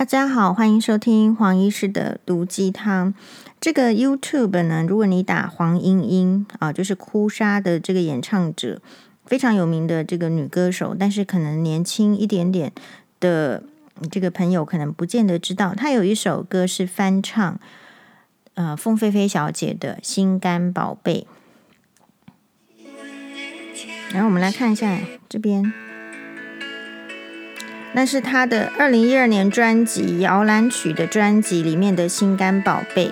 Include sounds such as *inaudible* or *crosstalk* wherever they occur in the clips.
大家好，欢迎收听黄医师的毒鸡汤。这个 YouTube 呢，如果你打黄莺莺啊，就是哭砂的这个演唱者，非常有名的这个女歌手，但是可能年轻一点点的这个朋友可能不见得知道，她有一首歌是翻唱，呃，凤飞飞小姐的《心肝宝贝》。然后我们来看一下这边。那是他的二零一二年专辑《摇篮曲》的专辑里面的《心肝宝贝》。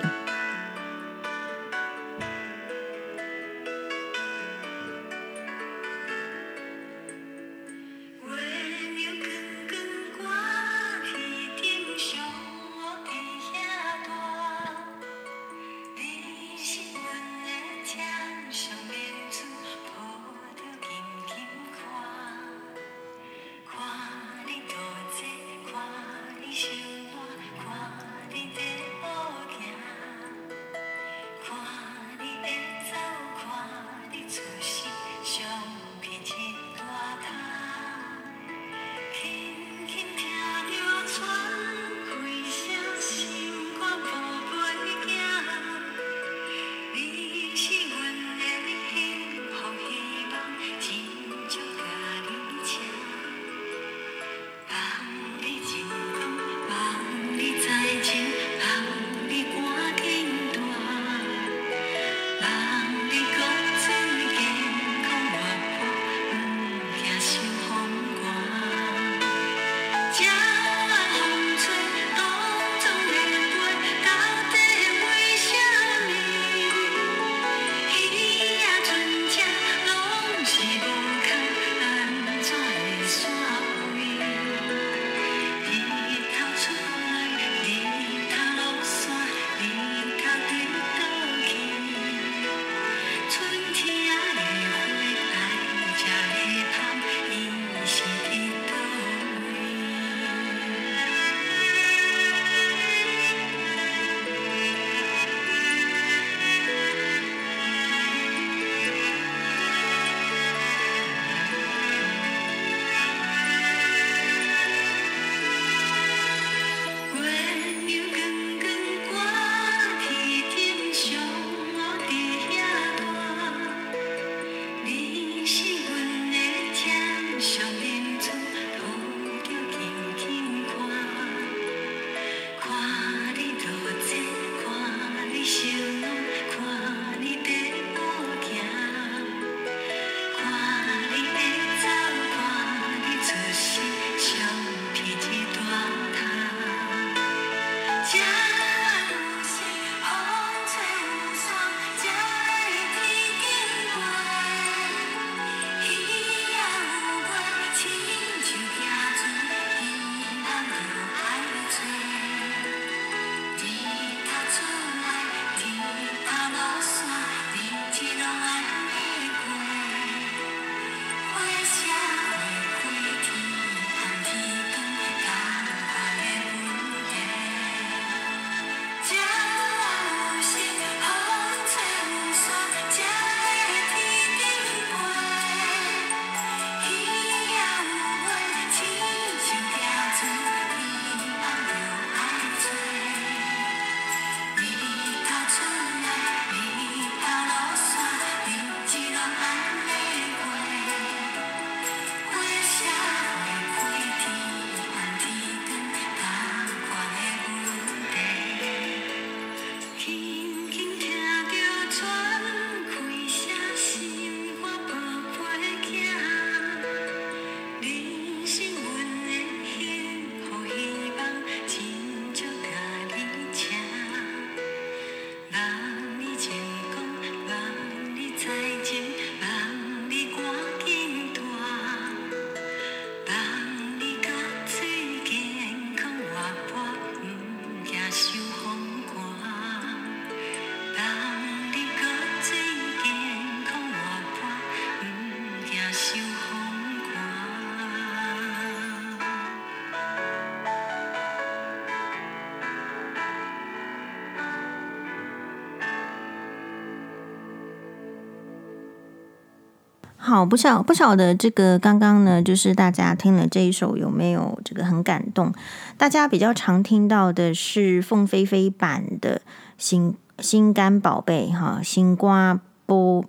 好，不晓不晓得这个刚刚呢，就是大家听了这一首有没有这个很感动？大家比较常听到的是凤飞飞版的心心肝宝贝哈，心瓜波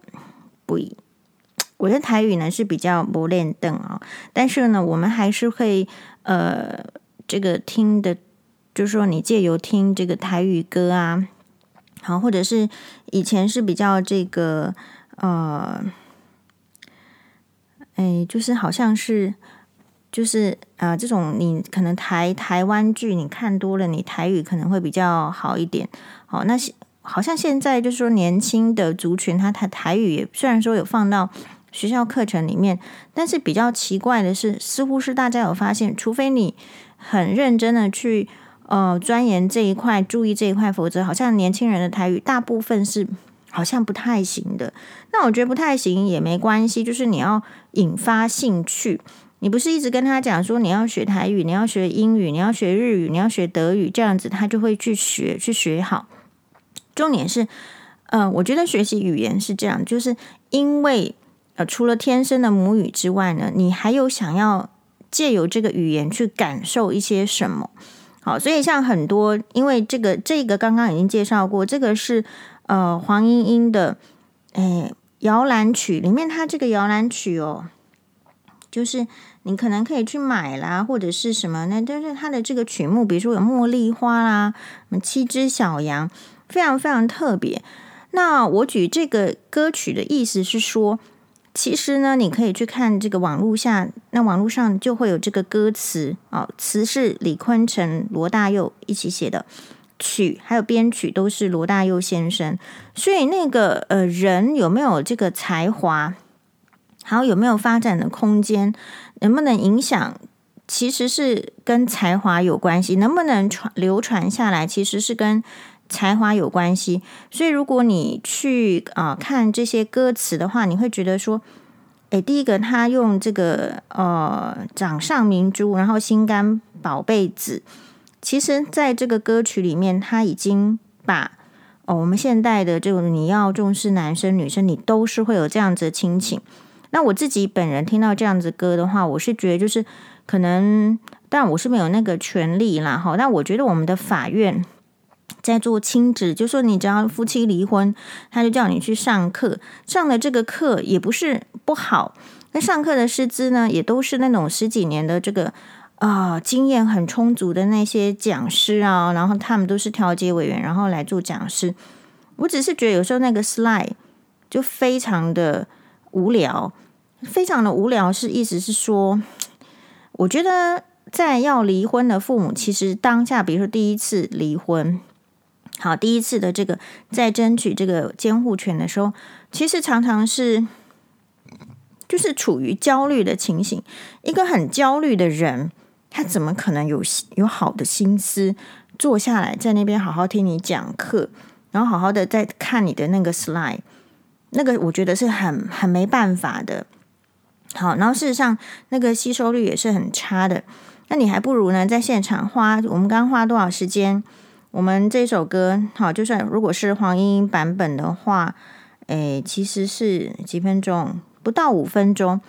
不，我的台语呢是比较不练邓啊，但是呢，我们还是会呃这个听的，就是说你借由听这个台语歌啊，好，或者是以前是比较这个呃。哎，就是好像是，就是啊、这种你可能台台湾剧你看多了，你台语可能会比较好一点。好，那好像现在就是说年轻的族群，他台台语也虽然说有放到学校课程里面，但是比较奇怪的是，似乎是大家有发现，除非你很认真的去呃钻研这一块，注意这一块，否则好像年轻人的台语大部分是。好像不太行的，那我觉得不太行也没关系，就是你要引发兴趣。你不是一直跟他讲说你要学台语，你要学英语，你要学日语，你要学德语，这样子他就会去学，去学好。重点是，呃，我觉得学习语言是这样，就是因为呃，除了天生的母语之外呢，你还有想要借由这个语言去感受一些什么。好，所以像很多，因为这个这个刚刚已经介绍过，这个是。呃，黄莺莺的诶摇篮曲里面，它这个摇篮曲哦，就是你可能可以去买啦，或者是什么呢？但是它的这个曲目，比如说有茉莉花啦，什么七只小羊，非常非常特别。那我举这个歌曲的意思是说，其实呢，你可以去看这个网络下，那网络上就会有这个歌词哦，词是李坤城、罗大佑一起写的。曲还有编曲都是罗大佑先生，所以那个呃人有没有这个才华，还有有没有发展的空间，能不能影响，其实是跟才华有关系，能不能传流传下来，其实是跟才华有关系。所以如果你去啊、看这些歌词的话，你会觉得说，诶，第一个他用这个呃掌上明珠，然后心肝宝贝子。其实，在这个歌曲里面，他已经把哦，我们现代的这种你要重视男生女生，你都是会有这样子的亲情。那我自己本人听到这样子歌的话，我是觉得就是可能，但我是没有那个权利啦，哈。但我觉得我们的法院在做亲子，就说你只要夫妻离婚，他就叫你去上课，上的这个课也不是不好。那上课的师资呢，也都是那种十几年的这个。啊、经验很充足的那些讲师啊，然后他们都是调解委员，然后来做讲师。我只是觉得有时候那个 slide 就非常的无聊，非常的无聊。是意思是说，我觉得在要离婚的父母，其实当下，比如说第一次离婚，好，第一次的这个在争取这个监护权的时候，其实常常是就是处于焦虑的情形。一个很焦虑的人。他怎么可能有有好的心思坐下来在那边好好听你讲课，然后好好的在看你的那个 slide？那个我觉得是很很没办法的。好，然后事实上那个吸收率也是很差的。那你还不如呢在现场花，我们刚花多少时间？我们这首歌好，就算如果是黄莺莺版本的话，诶，其实是几分钟，不到五分钟。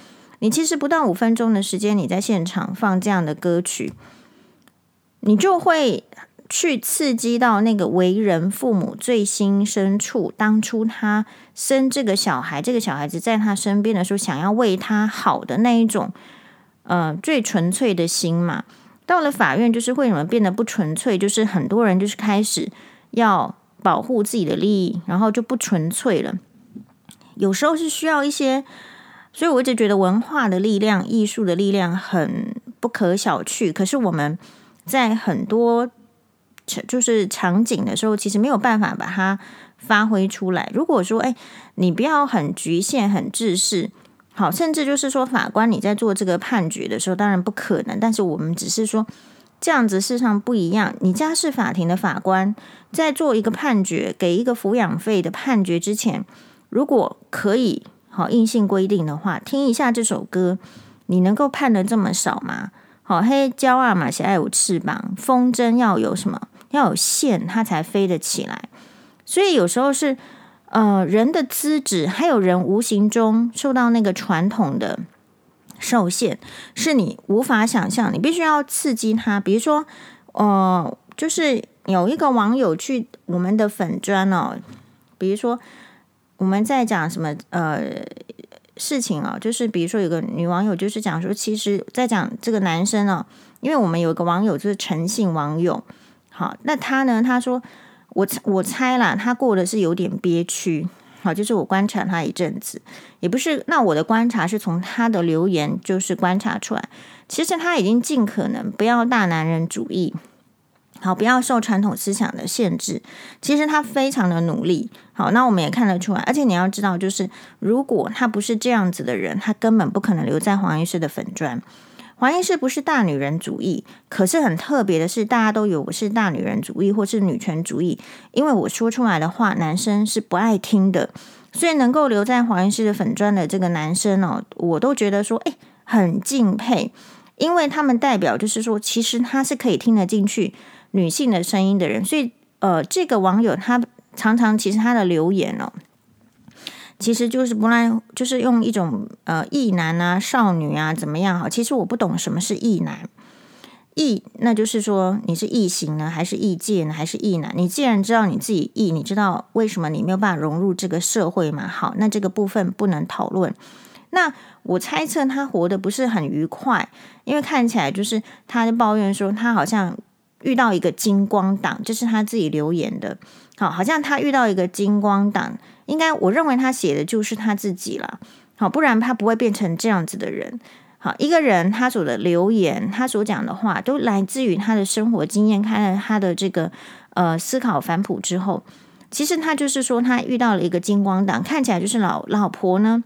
你其实不到五分钟的时间，你在现场放这样的歌曲，你就会去刺激到那个为人父母最心深处。当初他生这个小孩，这个小孩子在他身边的时候，想要为他好的那一种，呃，最纯粹的心嘛。到了法院，就是为什么变得不纯粹？就是很多人就是开始要保护自己的利益，然后就不纯粹了。有时候是需要一些。所以我一直觉得文化的力量、艺术的力量很不可小觑。可是我们在很多就是场景的时候，其实没有办法把它发挥出来。如果说，哎，你不要很局限、很制式，好，甚至就是说，法官你在做这个判决的时候，当然不可能。但是我们只是说，这样子事实上不一样。你家事法庭的法官在做一个判决、给一个抚养费的判决之前，如果可以。好，硬性规定的话，听一下这首歌，你能够判得这么少吗？好，黑鸟啊嘛，是爱有翅膀，风筝要有什么？要有线，它才飞得起来。所以有时候是，呃，人的资质，还有人无形中受到那个传统的受限，是你无法想象。你必须要刺激他，比如说，呃，就是有一个网友去我们的粉专哦，比如说我们在讲什么呃事情哦，就是比如说有个女网友就是讲说，其实在讲这个男生哦，因为我们有一个网友就是诚信网友，好，那他呢，他说。我我猜啦，他过的是有点憋屈，好，就是我观察他一阵子，也不是。那我的观察是从他的留言就是观察出来，其实他已经尽可能不要大男人主义，好，不要受传统思想的限制。其实他非常的努力，好，那我们也看得出来。而且你要知道，就是如果他不是这样子的人，他根本不可能留在黄医师的粉砖。黄医师不是大女人主义，可是很特别的是，大家都以为我是大女人主义或是女权主义，因为我说出来的话，男生是不爱听的。所以能够留在黄医师的粉砖的这个男生哦，我都觉得说，诶，很敬佩，因为他们代表就是说，其实他是可以听得进去女性的声音的人。所以，呃，这个网友他常常其实他的留言哦。其实就是不来，就是用一种呃异男啊、少女啊怎么样哈？其实我不懂什么是异男，异那就是说你是异形呢，还是异界呢，还是异男？你既然知道你自己异，你知道为什么你没有办法融入这个社会嘛？好，那这个部分不能讨论。那我猜测他活得不是很愉快，因为看起来就是他就抱怨说他好像遇到一个金光党，这是他自己留言的。好，好像他遇到一个金光党。应该，我认为他写的就是他自己了。好，不然他不会变成这样子的人。好，一个人他所的留言，他所讲的话，都来自于他的生活经验，看了他的这个呃思考反哺之后，其实他就是说，他遇到了一个金光党，看起来就是老老婆呢，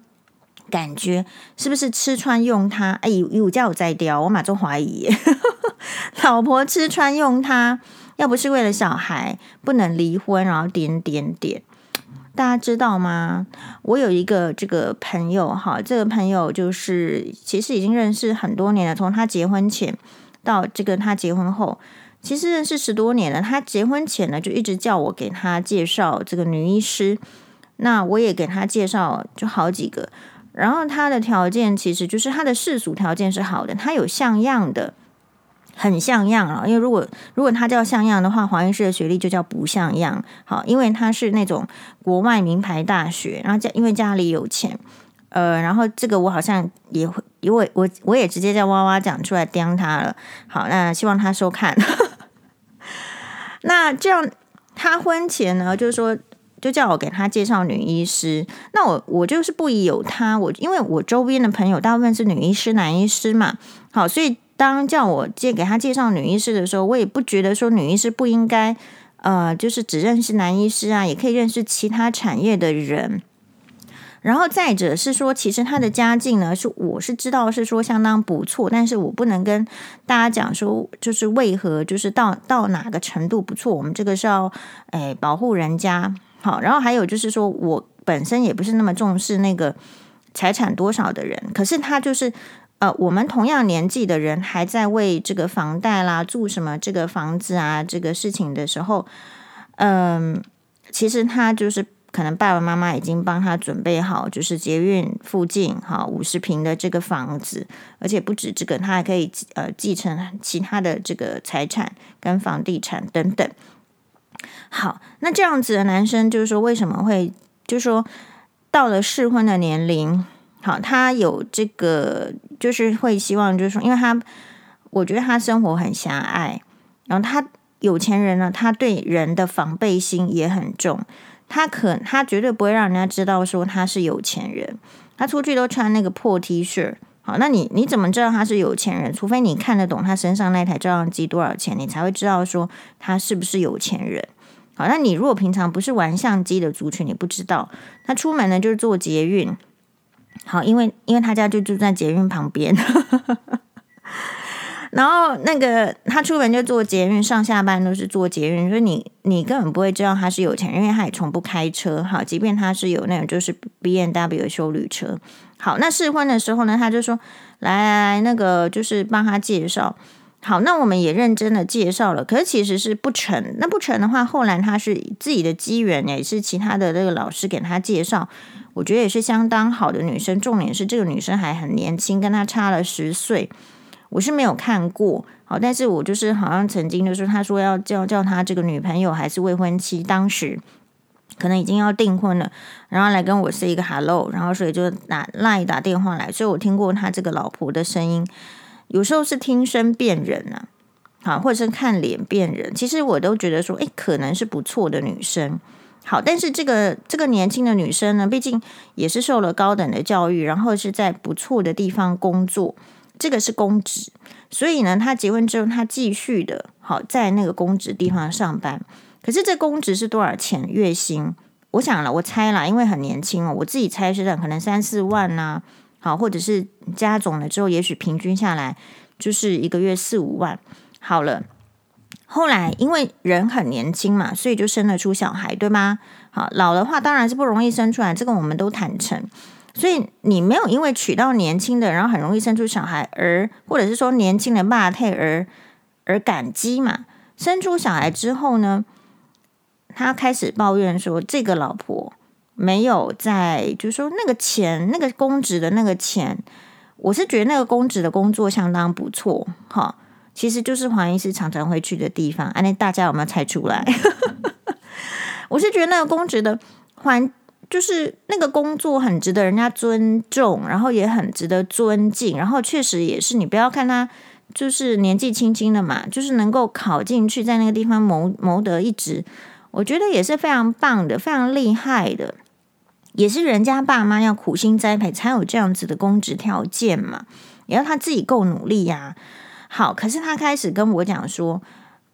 感觉是不是吃穿用他？哎，有家有在雕，我马上怀疑，*laughs* 老婆吃穿用他，要不是为了小孩不能离婚，然后点点点。大家知道吗？我有一个这个朋友哈，这个朋友就是其实已经认识很多年了，从他结婚前到这个他结婚后，其实认识十多年了。他结婚前呢，就一直叫我给他介绍这个女医师，那我也给他介绍就好几个。然后他的条件其实就是他的世俗条件是好的，他有像样的。很像样啊，因为如果如果他叫像样的话，黄医师的学历就叫不像样。好，因为他是那种国外名牌大学，然后家因为家里有钱，呃，然后这个我好像也会，因为我我也直接叫哇哇讲出来刁他了。好，那希望他收看。*laughs* 那这样他婚前呢，就是说就叫我给他介绍女医师。那我我就是不疑有他，我因为我周边的朋友大部分是女医师、男医师嘛。好，所以。当叫我介给他介绍女医师的时候，我也不觉得说女医师不应该，呃，就是只认识男医师啊，也可以认识其他产业的人。然后再者是说，其实他的家境呢，是我是知道是说相当不错，但是我不能跟大家讲说，就是为何就是到到哪个程度不错，我们这个是要哎保护人家好。然后还有就是说我本身也不是那么重视那个财产多少的人，可是他就是。呃，我们同样年纪的人还在为这个房贷啦、住什么这个房子啊这个事情的时候，嗯、其实他就是可能爸爸妈妈已经帮他准备好，就是捷运附近哈五十平的这个房子，而且不止这个，他还可以呃继承其他的这个财产跟房地产等等。好，那这样子的男生就是说，为什么会就是说到了适婚的年龄？好，他有这个，就是会希望，就是说，因为他，我觉得他生活很狭隘，然后他有钱人呢，他对人的防备心也很重，他可他绝对不会让人家知道说他是有钱人，他出去都穿那个破 T 恤，好，那你你怎么知道他是有钱人？除非你看得懂他身上那台照相机多少钱，你才会知道说他是不是有钱人。好，那你如果平常不是玩相机的族群，你不知道，他出门呢就是坐捷运。好，因为因为他家就住在捷运旁边，*laughs* 然后那个他出门就坐捷运，上下班都是坐捷运，所以你你根本不会知道他是有钱人，因为他也从不开车。好，即便他是有那种就是 B N W 的休旅车。好，那试婚的时候呢，他就说来来来，那个就是帮他介绍。好，那我们也认真的介绍了，可是其实是不成。那不成的话，后来他是自己的机缘，也是其他的这个老师给他介绍，我觉得也是相当好的女生。重点是这个女生还很年轻，跟他差了十岁。我是没有看过，好，但是我就是好像曾经就是他说要叫叫他这个女朋友还是未婚妻，当时可能已经要订婚了，然后来跟我 say 一个 hello，然后所以就打 line 打电话来，所以我听过他这个老婆的声音。有时候是听声辨人啊，好，或者是看脸辨人。其实我都觉得说，诶，可能是不错的女生。好，但是这个这个年轻的女生呢，毕竟也是受了高等的教育，然后是在不错的地方工作，这个是公职。所以呢，她结婚之后，她继续的好在那个公职地方上班。可是这公职是多少钱月薪？我想了，我猜啦，因为很年轻哦，我自己猜是可能三四万呐、好，或者是加总了之后，也许平均下来就是一个月四五万。好了，后来因为人很年轻嘛，所以就生得出小孩，对吗？好，老的话当然是不容易生出来，这个我们都坦诚。所以你没有因为娶到年轻的，然后很容易生出小孩而，或者是说年轻的霸退而而感激嘛？生出小孩之后呢，他开始抱怨说这个老婆。没有在，就是说那个钱，那个公职的那个钱，我是觉得那个公职的工作相当不错，哈，其实就是黄医师常常会去的地方。啊，那大家有没有猜出来？*laughs* 我是觉得那个公职的环，就是那个工作很值得人家尊重，然后也很值得尊敬，然后确实也是，你不要看他就是年纪轻轻的嘛，就是能够考进去，在那个地方谋谋得一职，我觉得也是非常棒的，非常厉害的。也是人家爸妈要苦心栽培才有这样子的公职条件嘛，也要他自己够努力呀、好，可是他开始跟我讲说：“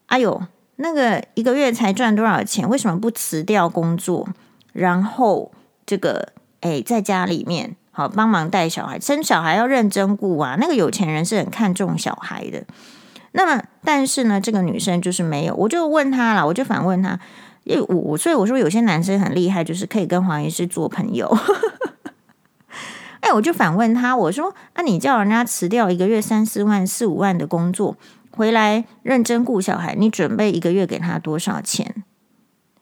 哎呦，那个一个月才赚多少钱？为什么不辞掉工作，然后这个哎在家里面好帮忙带小孩，生小孩要认真顾啊。那个有钱人是很看重小孩的。那么，但是呢，这个女生就是没有。我就问他了，我就反问他。”因为我所以我说有些男生很厉害，就是可以跟黄医师做朋友。哎，我就反问他，我说：“那、啊、你叫人家辞掉一个月三四万、四五万的工作，回来认真顾小孩，你准备一个月给他多少钱？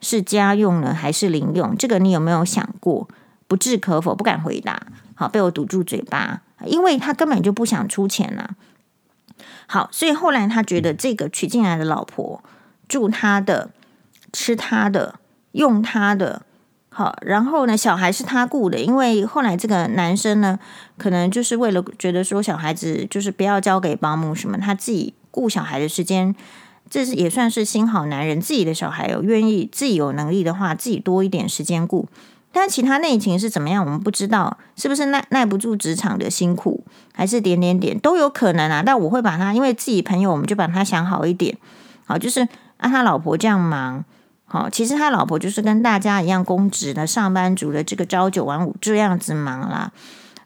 是家用呢，还是零用？这个你有没有想过？不置可否，不敢回答。好，被我堵住嘴巴，因为他根本就不想出钱呐、好，所以后来他觉得这个娶进来的老婆住他的。吃他的，用他的，好，然后呢，小孩是他雇的，因为后来这个男生呢，可能就是为了觉得说小孩子就是不要交给保姆什么，他自己雇小孩的时间，这是也算是新好男人，自己的小孩有愿意，自己有能力的话，自己多一点时间顾，但其他内情是怎么样，我们不知道，是不是耐耐不住职场的辛苦，还是点点点都有可能啊，但我会把他，因为自己朋友，我们就把他想好一点，好，就是啊，他老婆这样忙。好，其实他老婆就是跟大家一样，公职的上班族的这个朝九晚五这样子忙啦。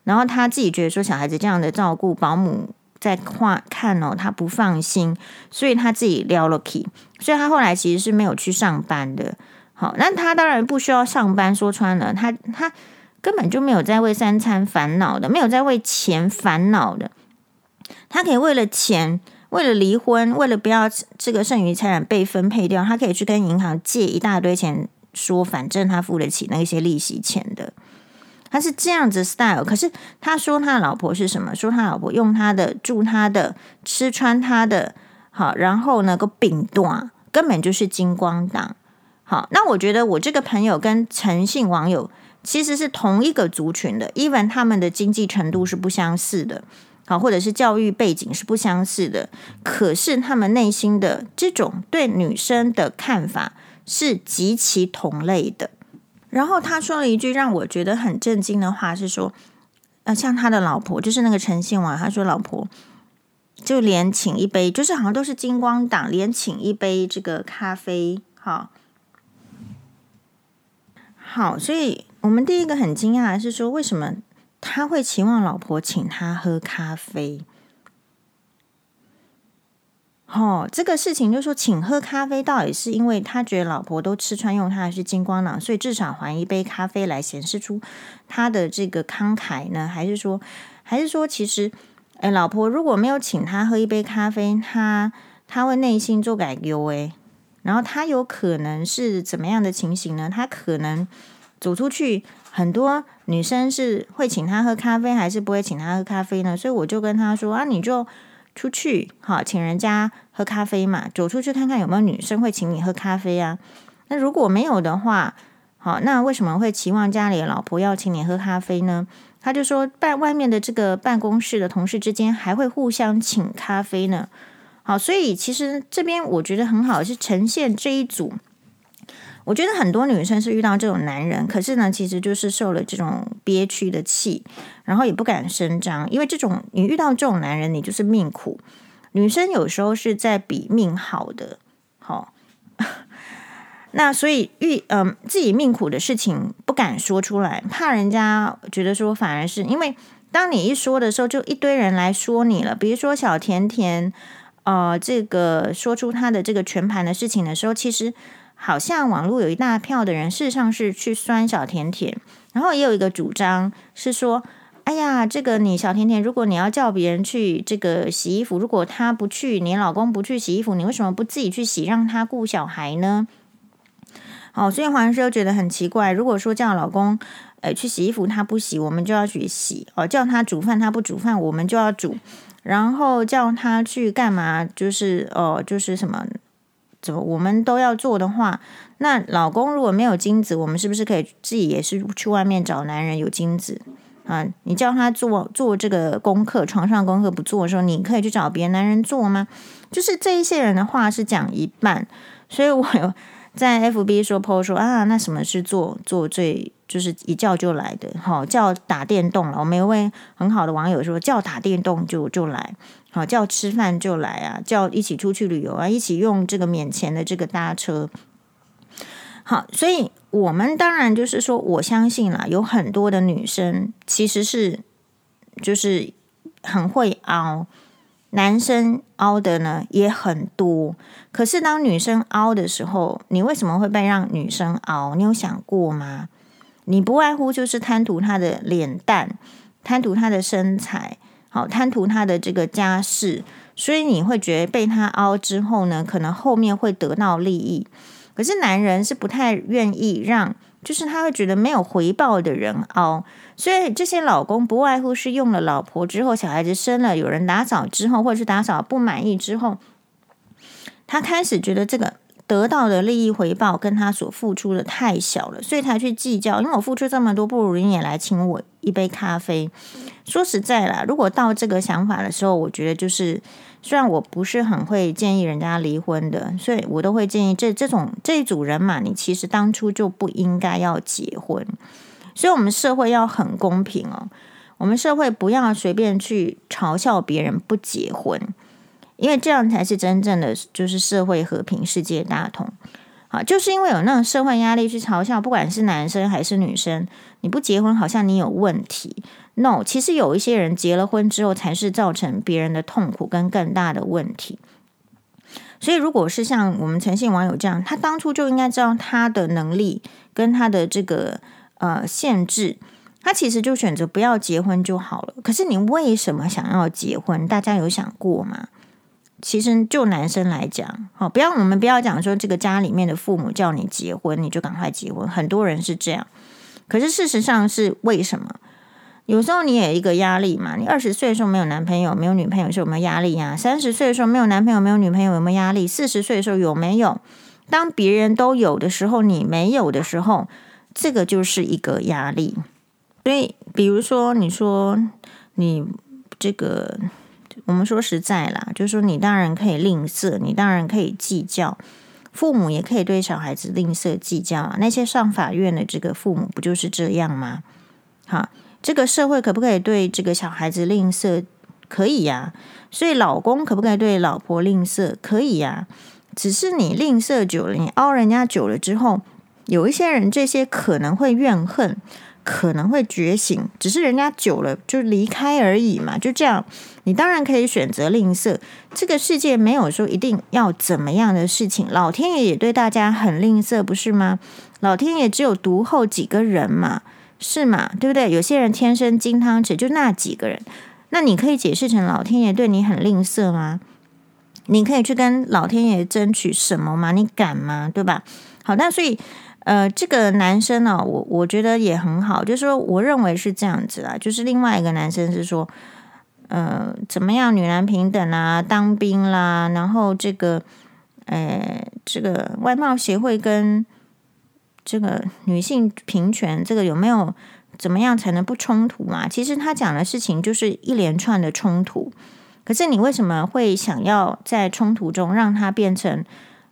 然后他自己觉得说小孩子这样的照顾，保姆在看看哦，他不放心，所以他自己撩了 key。所以他后来其实是没有去上班的。好，那他当然不需要上班，说穿了，他他根本就没有在为三餐烦恼的，没有在为钱烦恼的，他可以为了钱。为了离婚，为了不要这个剩余财产被分配掉，他可以去跟银行借一大堆钱，说反正他付得起那些利息钱的，他是这样子 style。可是他说他老婆是什么？说他老婆用他的、住他的、吃穿他的，好，然后呢个饼断，根本就是金光党。好，那我觉得我这个朋友跟陈姓网友其实是同一个族群的，even 他们的经济程度是不相似的。好，或者是教育背景是不相似的，可是他们内心的这种对女生的看法是极其同类的。然后他说了一句让我觉得很震惊的话，是说，呃，像他的老婆，就是那个陈信王，他说老婆就连请一杯，就是好像都是金光党，连请一杯这个咖啡，好，好，所以我们第一个很惊讶的是说，为什么？他会期望老婆请他喝咖啡，哦，这个事情就说，请喝咖啡到底是因为他觉得老婆都吃穿用他还是金光党，所以至少还一杯咖啡来显示出他的这个慷慨呢？还是说，还是说，其实，哎，老婆如果没有请他喝一杯咖啡，他他会内心做改丢诶。然后他有可能是怎么样的情形呢？他可能走出去，很多女生是会请他喝咖啡，还是不会请他喝咖啡呢？所以我就跟他说啊，你就出去好，请人家喝咖啡嘛，走出去看看有没有女生会请你喝咖啡啊。那如果没有的话，好，那为什么会期望家里的老婆要请你喝咖啡呢？他就说，办外面的这个办公室的同事之间还会互相请咖啡呢。好，所以其实这边我觉得很好，是呈现这一组。我觉得很多女生是遇到这种男人，可是呢，其实就是受了这种憋屈的气，然后也不敢声张，因为这种你遇到这种男人，你就是命苦。女生有时候是在比命好的，好。*laughs* 那所以遇嗯、呃、自己命苦的事情不敢说出来，怕人家觉得说，反而是因为当你一说的时候，就一堆人来说你了。比如说小甜甜，呃，这个说出他的这个全盘的事情的时候，其实好像网络有一大票的人，事实上是去酸小甜甜，然后也有一个主张是说，哎呀，这个你小甜甜，如果你要叫别人去这个洗衣服，如果他不去，你老公不去洗衣服，你为什么不自己去洗，让他顾小孩呢？哦，所以黄医师觉得很奇怪。如果说叫老公，呃，去洗衣服，他不洗，我们就要去洗；哦，叫他煮饭，他不煮饭，我们就要煮。然后叫他去干嘛，就是哦，就是什么，怎么我们都要做的话，那老公如果没有精子，我们是不是可以自己也是去外面找男人有精子啊？你叫他做做这个功课，床上功课不做的时候，你可以去找别的男人做吗？就是这一些人的话是讲一半，所以我有。在 FB 说 PO 说啊，那什么是做做最就是一叫就来的？好，叫打电动了。我们有位很好的网友说，叫打电动就就来，好，叫吃饭就来啊，叫一起出去旅游啊，一起用这个免钱的这个搭车。好，所以我们当然就是说，我相信啦，有很多的女生其实是就是很会凹。男生凹的呢也很多，可是当女生凹的时候，你为什么会被让女生凹？你有想过吗？你不外乎就是贪图她的脸蛋，贪图她的身材，好贪图他的这个家世，所以你会觉得被他凹之后呢，可能后面会得到利益。可是男人是不太愿意让，就是他会觉得没有回报的人凹。所以这些老公不外乎是用了老婆之后，小孩子生了，有人打扫之后，或者是打扫不满意之后，他开始觉得这个得到的利益回报跟他所付出的太小了，所以才去计较。因为我付出这么多，不如你也来请我一杯咖啡。说实在啦，如果到这个想法的时候，我觉得就是，虽然我不是很会建议人家离婚的，所以我都会建议这这种这一组人嘛，你其实当初就不应该要结婚。所以，我们社会要很公平哦。我们社会不要随便去嘲笑别人不结婚，因为这样才是真正的就是社会和平、世界大同。好，就是因为有那种社会压力去嘲笑，不管是男生还是女生，你不结婚好像你有问题。No，其实有一些人结了婚之后，才是造成别人的痛苦跟更大的问题。所以，如果是像我们诚信网友这样，他当初就应该知道他的能力跟他的这个。呃，限制他其实就选择不要结婚就好了。可是你为什么想要结婚？大家有想过吗？其实就男生来讲，好，不要我们不要讲说这个家里面的父母叫你结婚，你就赶快结婚。很多人是这样，可是事实上是为什么？有时候你也一个压力嘛。你二十岁的时候没有男朋友、没有女朋友，是有没有压力呀？三十岁的时候没有男朋友、没有女朋友，有没有压力？四十岁的时候有没有？当别人都有的时候，你没有的时候。这个就是一个压力，所以比如说，你说你这个，我们说实在啦，就是说你当然可以吝啬，你当然可以计较，父母也可以对小孩子吝啬计较啊。那些上法院的这个父母不就是这样吗？好，这个社会可不可以对这个小孩子吝啬？可以呀。所以老公可不可以对老婆吝啬？可以呀。只是你吝啬久了，你凹人家久了之后。有一些人，这些可能会怨恨，可能会觉醒，只是人家久了就离开而已嘛，就这样。你当然可以选择吝啬，这个世界没有说一定要怎么样的事情。老天爷也对大家很吝啬，不是吗？老天爷只有独厚几个人嘛，是嘛？对不对？有些人天生金汤匙，就那几个人。那你可以解释成老天爷对你很吝啬吗？你可以去跟老天爷争取什么吗？你敢吗？对吧？好，那所以呃，这个男生呢、我我觉得也很好，就是说，我认为是这样子啦。就是另外一个男生是说，呃，怎么样，女男平等啊，当兵啦，然后这个，呃，这个外貌协会跟这个女性平权，这个有没有？怎么样才能不冲突嘛？其实他讲的事情就是一连串的冲突，可是你为什么会想要在冲突中让它变成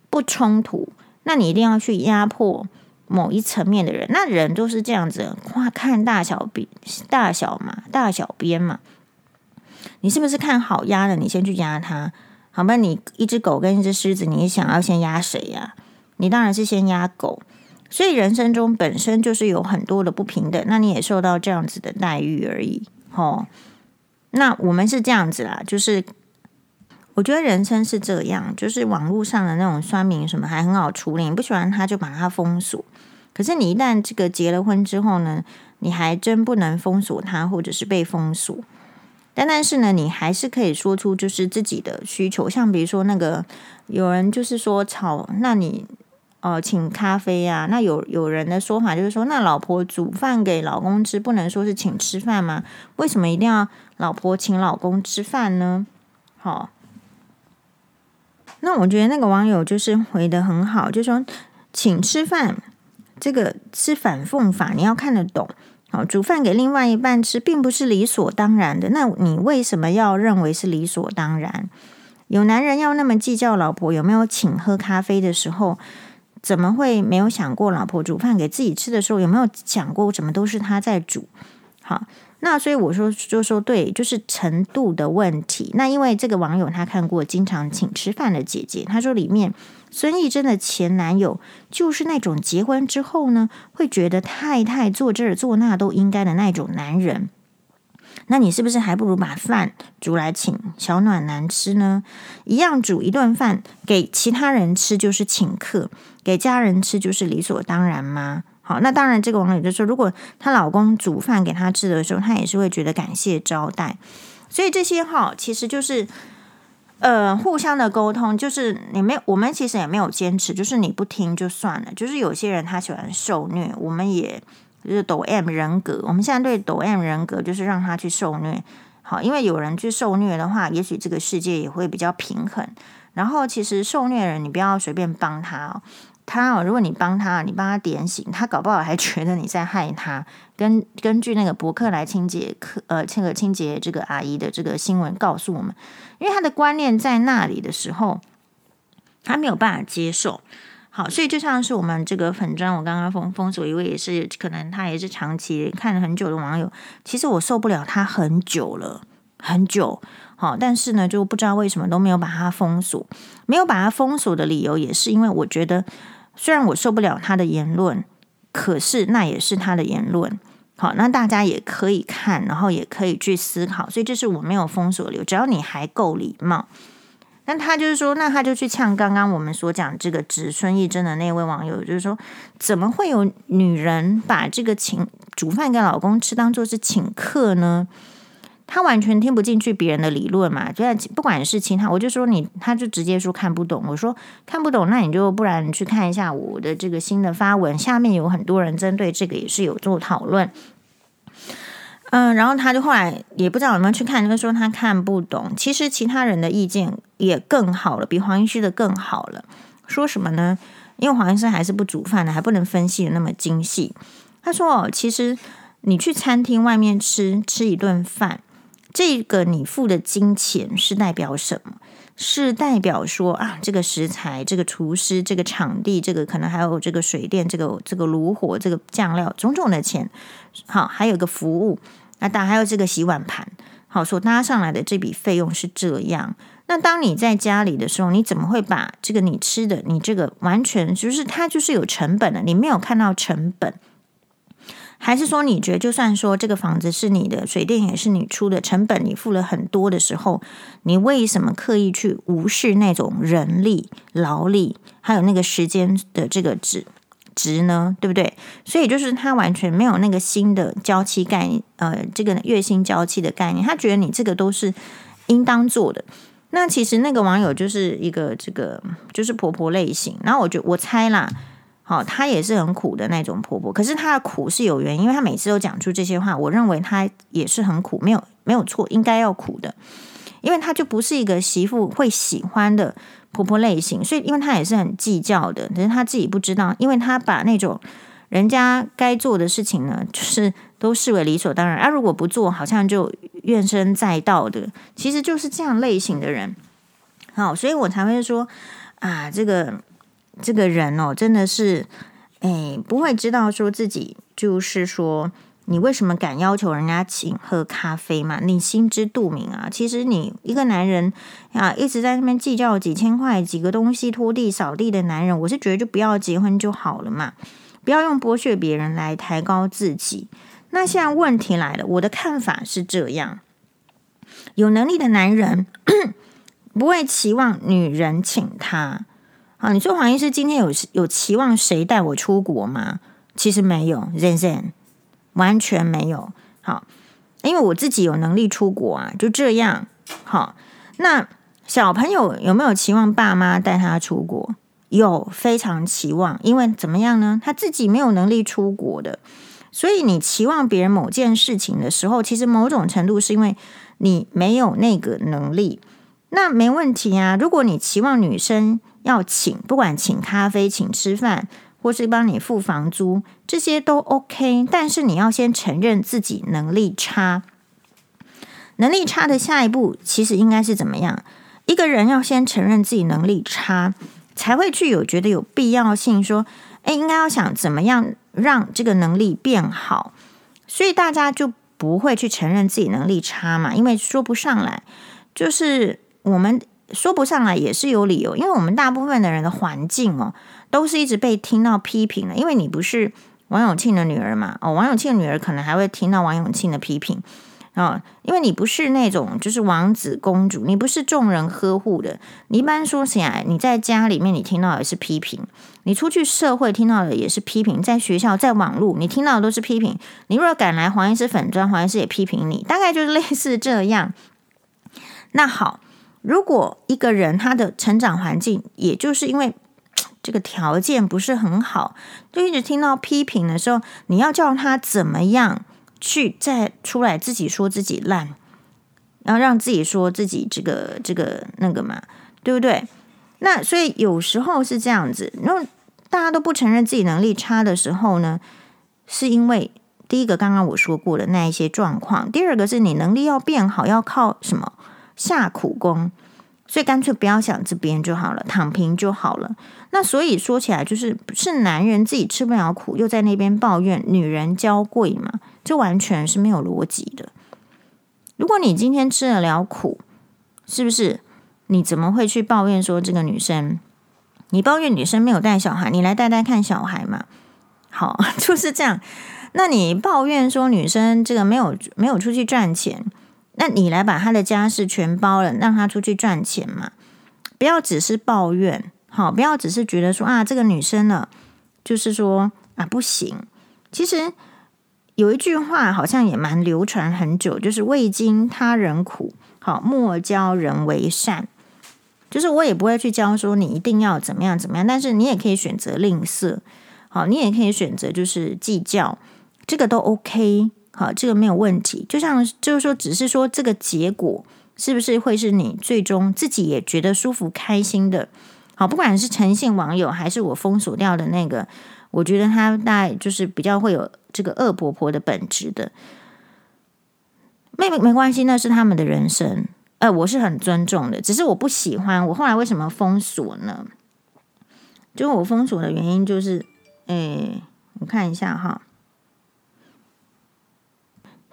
不冲突？那你一定要去压迫某一层面的人。那人都是这样子，哇，看大小比大小嘛，大小边嘛。你是不是看好压的？你先去压它，好吧？你一只狗跟一只狮子，你想要先压谁呀？你当然是先压狗。所以人生中本身就是有很多的不平等，那你也受到这样子的待遇而已，吼。那我们是这样子啦，就是我觉得人生是这样，就是网络上的那种酸民什么还很好处理，你不喜欢他就把他封锁。可是你一旦这个结了婚之后呢，你还真不能封锁他，或者是被封锁。但但是呢，你还是可以说出就是自己的需求，像比如说那个有人就是说吵，那你。哦，请咖啡呀、啊？那有有人的说法就是说，那老婆煮饭给老公吃，不能说是请吃饭吗？为什么一定要老婆请老公吃饭呢？好、哦，那我觉得那个网友就是回得很好，就说请吃饭这个是反讽法，你要看得懂。好、煮饭给另外一半吃，并不是理所当然的。那你为什么要认为是理所当然？有男人要那么计较老婆有没有请喝咖啡的时候？怎么会没有想过老婆煮饭给自己吃的时候，有没有想过怎么都是他在煮？好，那所以我说就说对，就是程度的问题。那因为这个网友他看过经常请吃饭的姐姐，他说里面孙艺珍的前男友就是那种结婚之后呢，会觉得太太做这做那都应该的那种男人。那你是不是还不如把饭煮来请小暖男吃呢？一样煮一顿饭给其他人吃就是请客，给家人吃就是理所当然吗？好，那当然，这个网友就说，如果她老公煮饭给她吃的时候，她也是会觉得感谢招待。所以这些哈，其实就是呃互相的沟通，就是你没，我们其实也没有坚持，就是你不听就算了。就是有些人他喜欢受虐，我们也。就是抖 M 人格，我们现在对抖 M 人格就是让他去受虐，好，因为有人去受虐的话，也许这个世界也会比较平衡。然后，其实受虐人，你不要随便帮他哦，他哦，如果你帮他，你帮他点醒，他搞不好还觉得你在害他。根根据那个博客来清洁课，呃，这个清洁这个阿姨的这个新闻告诉我们，因为他的观念在那里的时候，他没有办法接受。好，所以就像是我们这个粉砖，我刚刚封封锁一位，也是可能他也是长期看了很久的网友。其实我受不了他很久了，很久。好，但是呢，就不知道为什么都没有把他封锁。没有把他封锁的理由，也是因为我觉得，虽然我受不了他的言论，可是那也是他的言论。好，那大家也可以看，然后也可以去思考。所以这是我没有封锁的理由，只要你还够礼貌。那他就是说，那他就去呛刚刚我们所讲这个指孙艺珍的那位网友，就是说，怎么会有女人把这个请煮饭给老公吃当做是请客呢？他完全听不进去别人的理论嘛，就不管是其他，我就说你，他就直接说看不懂。我说看不懂，那你就不然你去看一下我的这个新的发文，下面有很多人针对这个也是有做讨论。嗯，然后他就后来也不知道有没有去看，就说他看不懂。其实其他人的意见也更好了，比黄医师的更好了。说什么呢？因为黄医生还是不煮饭的，还不能分析的那么精细。他说：“哦，其实你去餐厅外面吃吃一顿饭，这个你付的金钱是代表什么？是代表说啊，这个食材、这个厨师、这个场地、这个可能还有这个水电、这个这个炉火、这个酱料种种的钱。好，还有个服务。”那当然还有这个洗碗盘，好，所搭上来的这笔费用是这样。那当你在家里的时候，你怎么会把这个你吃的，你这个完全就是它就是有成本的，你没有看到成本，还是说你觉得就算说这个房子是你的，水电也是你出的成本，你付了很多的时候，你为什么刻意去无视那种人力、劳力，还有那个时间的这个值值呢？对不对？所以就是他完全没有那个新的娇妻概念，呃，这个月薪娇妻的概念，他觉得你这个都是应当做的。那其实那个网友就是一个这个就是婆婆类型，然后我就我猜啦，好，她也是很苦的那种婆婆，可是她的苦是有原因，因为她每次都讲出这些话，我认为她也是很苦，没有没有错，应该要苦的，因为她就不是一个媳妇会喜欢的婆婆类型，所以因为她也是很计较的，可是她自己不知道，因为她把那种人家该做的事情呢，就是都视为理所当然，啊，如果不做，好像就。怨声载道的，其实就是这样类型的人。好，所以我才会说啊，这个这个人哦，真的是，哎，不会知道说自己就是说，你为什么敢要求人家请喝咖啡嘛？你心知肚明啊。其实你一个男人啊，一直在那边计较几千块、几个东西、拖地、扫地的男人，我是觉得就不要结婚就好了嘛，不要用剥削别人来抬高自己。那现在问题来了，我的看法是这样：有能力的男人 *coughs* 不会期望女人请他。啊，你说黄医师今天有有期望谁带我出国吗？其实没有，Zen Zen，完全没有。好，因为我自己有能力出国啊，就这样。好，那小朋友有没有期望爸妈带他出国？有，非常期望，因为怎么样呢？他自己没有能力出国的。所以你期望别人某件事情的时候，其实某种程度是因为你没有那个能力。那没问题啊。如果你期望女生要请，不管请咖啡、请吃饭，或是帮你付房租，这些都 OK。但是你要先承认自己能力差。能力差的下一步，其实应该是怎么样？一个人要先承认自己能力差，才会去有觉得有必要性说，诶，应该要想怎么样。让这个能力变好，所以大家就不会去承认自己能力差嘛，因为说不上来，就是我们说不上来也是有理由，因为我们大部分的人的环境哦，都是一直被听到批评的，因为你不是王永庆的女儿嘛，哦，王永庆的女儿可能还会听到王永庆的批评。啊、哦，因为你不是那种就是王子公主，你不是众人呵护的。你一般说起来，你在家里面你听到也是批评，你出去社会听到的也是批评，在学校、在网络你听到的都是批评。你若敢来黄医师粉砖，黄医师也批评你，大概就是类似这样。那好，如果一个人他的成长环境，也就是因为这个条件不是很好，就一直听到批评的时候，你要叫他怎么样？去再出来自己说自己烂，然后让自己说自己这个这个那个嘛，对不对？那所以有时候是这样子，那大家都不承认自己能力差的时候呢，是因为第一个刚刚我说过的那一些状况，第二个是你能力要变好要靠什么下苦功，所以干脆不要想这边就好了，躺平就好了。那所以说起来，就是是男人自己吃不了苦，又在那边抱怨女人娇贵嘛。这完全是没有逻辑的。如果你今天吃得了苦，是不是？你怎么会去抱怨说这个女生？你抱怨女生没有带小孩，你来带带看小孩嘛。好，*laughs* 就是这样。那你抱怨说女生这个没有没有出去赚钱，那你来把她的家事全包了，让她出去赚钱嘛。不要只是抱怨，好，不要只是觉得说啊，这个女生呢，就是说啊不行。其实。有一句话好像也蛮流传很久，就是未经他人苦，好莫教人为善。就是我也不会去教说你一定要怎么样怎么样，但是你也可以选择吝啬，好，你也可以选择就是计较，这个都 OK，好，这个没有问题。就像就是说，只是说这个结果是不是会是你最终自己也觉得舒服开心的？好，不管是诚信网友还是我封锁掉的那个。我觉得他大概就是比较会有这个恶婆婆的本质的，没没没关系，那是他们的人生，呃，我是很尊重的，只是我不喜欢。我后来为什么封锁呢？就我封锁的原因就是，哎，我看一下哈，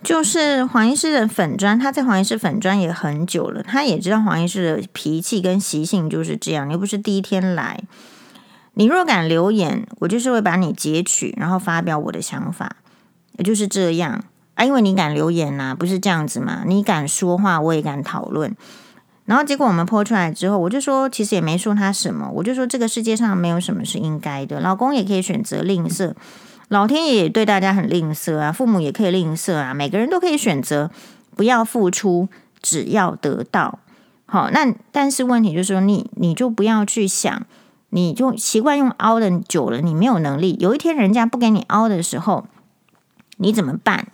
就是黄医师的粉砖，他在黄医师粉砖也很久了，他也知道黄医师的脾气跟习性就是这样，又不是第一天来。你若敢留言，我就是会把你截取，然后发表我的想法，也就是这样啊。因为你敢留言呐、啊，不是这样子嘛？你敢说话，我也敢讨论。然后结果我们泼出来之后，我就说其实也没说他什么，我就说这个世界上没有什么是应该的，老公也可以选择吝啬，老天爷也对大家很吝啬啊，父母也可以吝啬啊，每个人都可以选择不要付出，只要得到。好，那但是问题就是说你你就不要去想，你就习惯用凹的久了，你没有能力，有一天人家不给你凹的时候，你怎么办？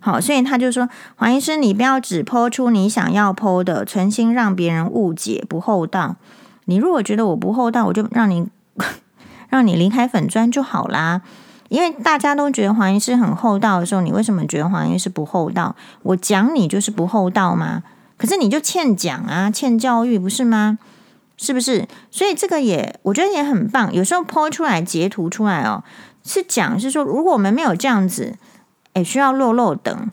好，所以他就说：“黄医生，你不要只剖出你想要剖的，存心让别人误解不厚道。你如果觉得我不厚道，我就让你 *laughs* 让你离开粉砖就好啦。因为大家都觉得黄医师很厚道的时候，你为什么觉得黄医师不厚道？我讲你就是不厚道吗？可是你就欠讲啊，欠教育不是吗？是不是？所以这个也我觉得也很棒。有时候 po 出来截图出来哦，是讲是说，如果我们没有这样子。”哎需要落落等，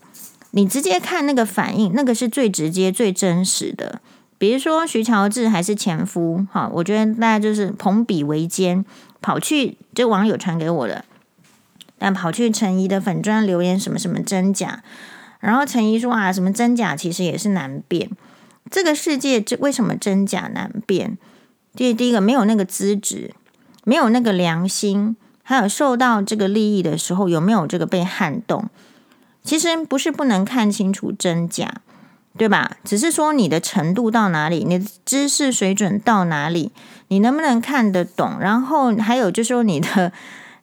你直接看那个反应，那个是最直接、最真实的。比如说徐乔治还是前夫，哈，我觉得大家就是朋比为奸，跑去这网友传给我的，但跑去陈怡的粉专留言什么什么真假，然后陈怡说啊，什么真假其实也是难辨。这个世界这为什么真假难辨？第第一个没有那个资质，没有那个良心。还有受到这个利益的时候，有没有这个被撼动？其实不是不能看清楚真假，对吧？只是说你的程度到哪里，你的知识水准到哪里，你能不能看得懂？然后还有就是说你的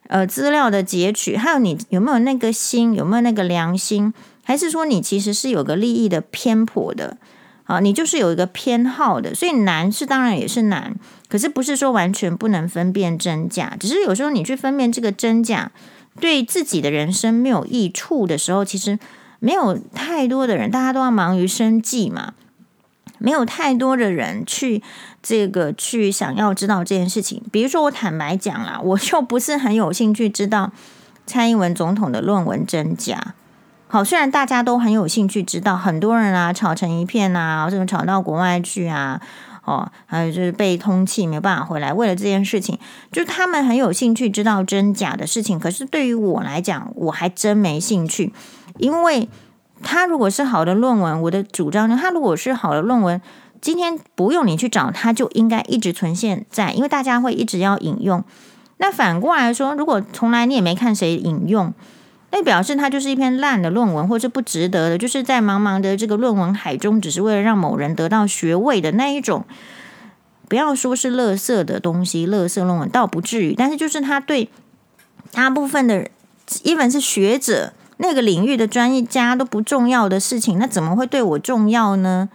呃资料的截取，还有你有没有那个心，有没有那个良心？还是说你其实是有个利益的偏颇的？啊，你就是有一个偏好的，所以难是当然也是难。可是不是说完全不能分辨真假，只是有时候你去分辨这个真假，对自己的人生没有益处的时候，其实没有太多的人，大家都要忙于生计嘛，没有太多的人去这个去想要知道这件事情。比如说我坦白讲啦，我就不是很有兴趣知道蔡英文总统的论文真假。好，虽然大家都很有兴趣知道，很多人啊吵成一片啊，什么吵到国外去啊。哦，还有就是被通气没有办法回来，为了这件事情，就他们很有兴趣知道真假的事情。可是对于我来讲，我还真没兴趣，因为他如果是好的论文，我的主张呢，他如果是好的论文，今天不用你去找，他就应该一直存现在，因为大家会一直要引用。那反过来说，如果从来你也没看谁引用。那表示它就是一篇烂的论文，或是不值得的，就是在茫茫的这个论文海中，只是为了让某人得到学位的那一种。不要说是垃圾的东西，垃圾论文倒不至于，但是就是他对大部分的，even 是学者那个领域的专业家都不重要的事情，那怎么会对我重要呢？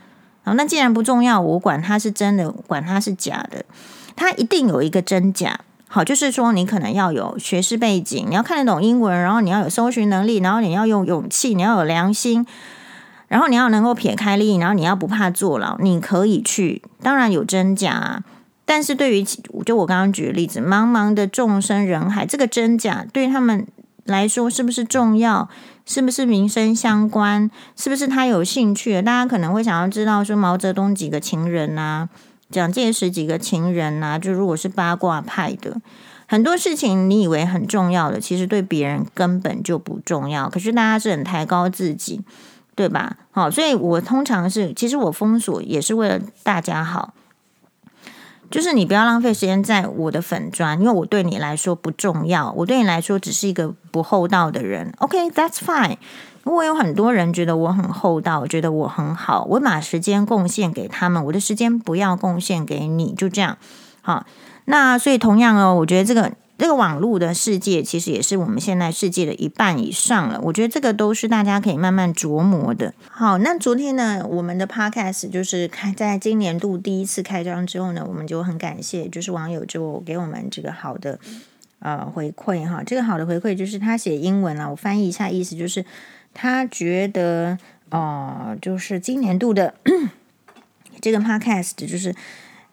好，那既然不重要，我管它是真的，管它是假的，它一定有一个真假。好，就是说你可能要有学识背景，你要看得懂英文，然后你要有搜寻能力，然后你要有勇气，你要有良心，然后你要能够撇开利益，然后你要不怕坐牢，你可以去。当然有真假，但是对于就我刚刚举的例子，茫茫的众生人海，这个真假对他们来说是不是重要？是不是民生相关？是不是他有兴趣？大家可能会想要知道说毛泽东几个情人啊？蒋介石几个情人啊，就如果是八卦派的，很多事情你以为很重要的，其实对别人根本就不重要。可是大家是很抬高自己，对吧？好，所以我通常是，其实我封锁也是为了大家好，就是你不要浪费时间在我的粉砖，因为我对你来说不重要，我对你来说只是一个不厚道的人。OK，that's fine。如果有很多人觉得我很厚道，觉得我很好，我把时间贡献给他们，我的时间不要贡献给你，就这样。好，那所以同样哦，我觉得这个这个网络的世界其实也是我们现在世界的一半以上了。我觉得这个都是大家可以慢慢琢磨的。好，那昨天呢，我们的 podcast 就是开在今年度第一次开张之后呢，我们就很感谢，就是网友就给我们这个好的呃回馈哈。这个好的回馈就是他写英文啊，我翻译一下意思就是。他觉得，哦、呃，就是今年度的 *coughs* 这个 podcast 就是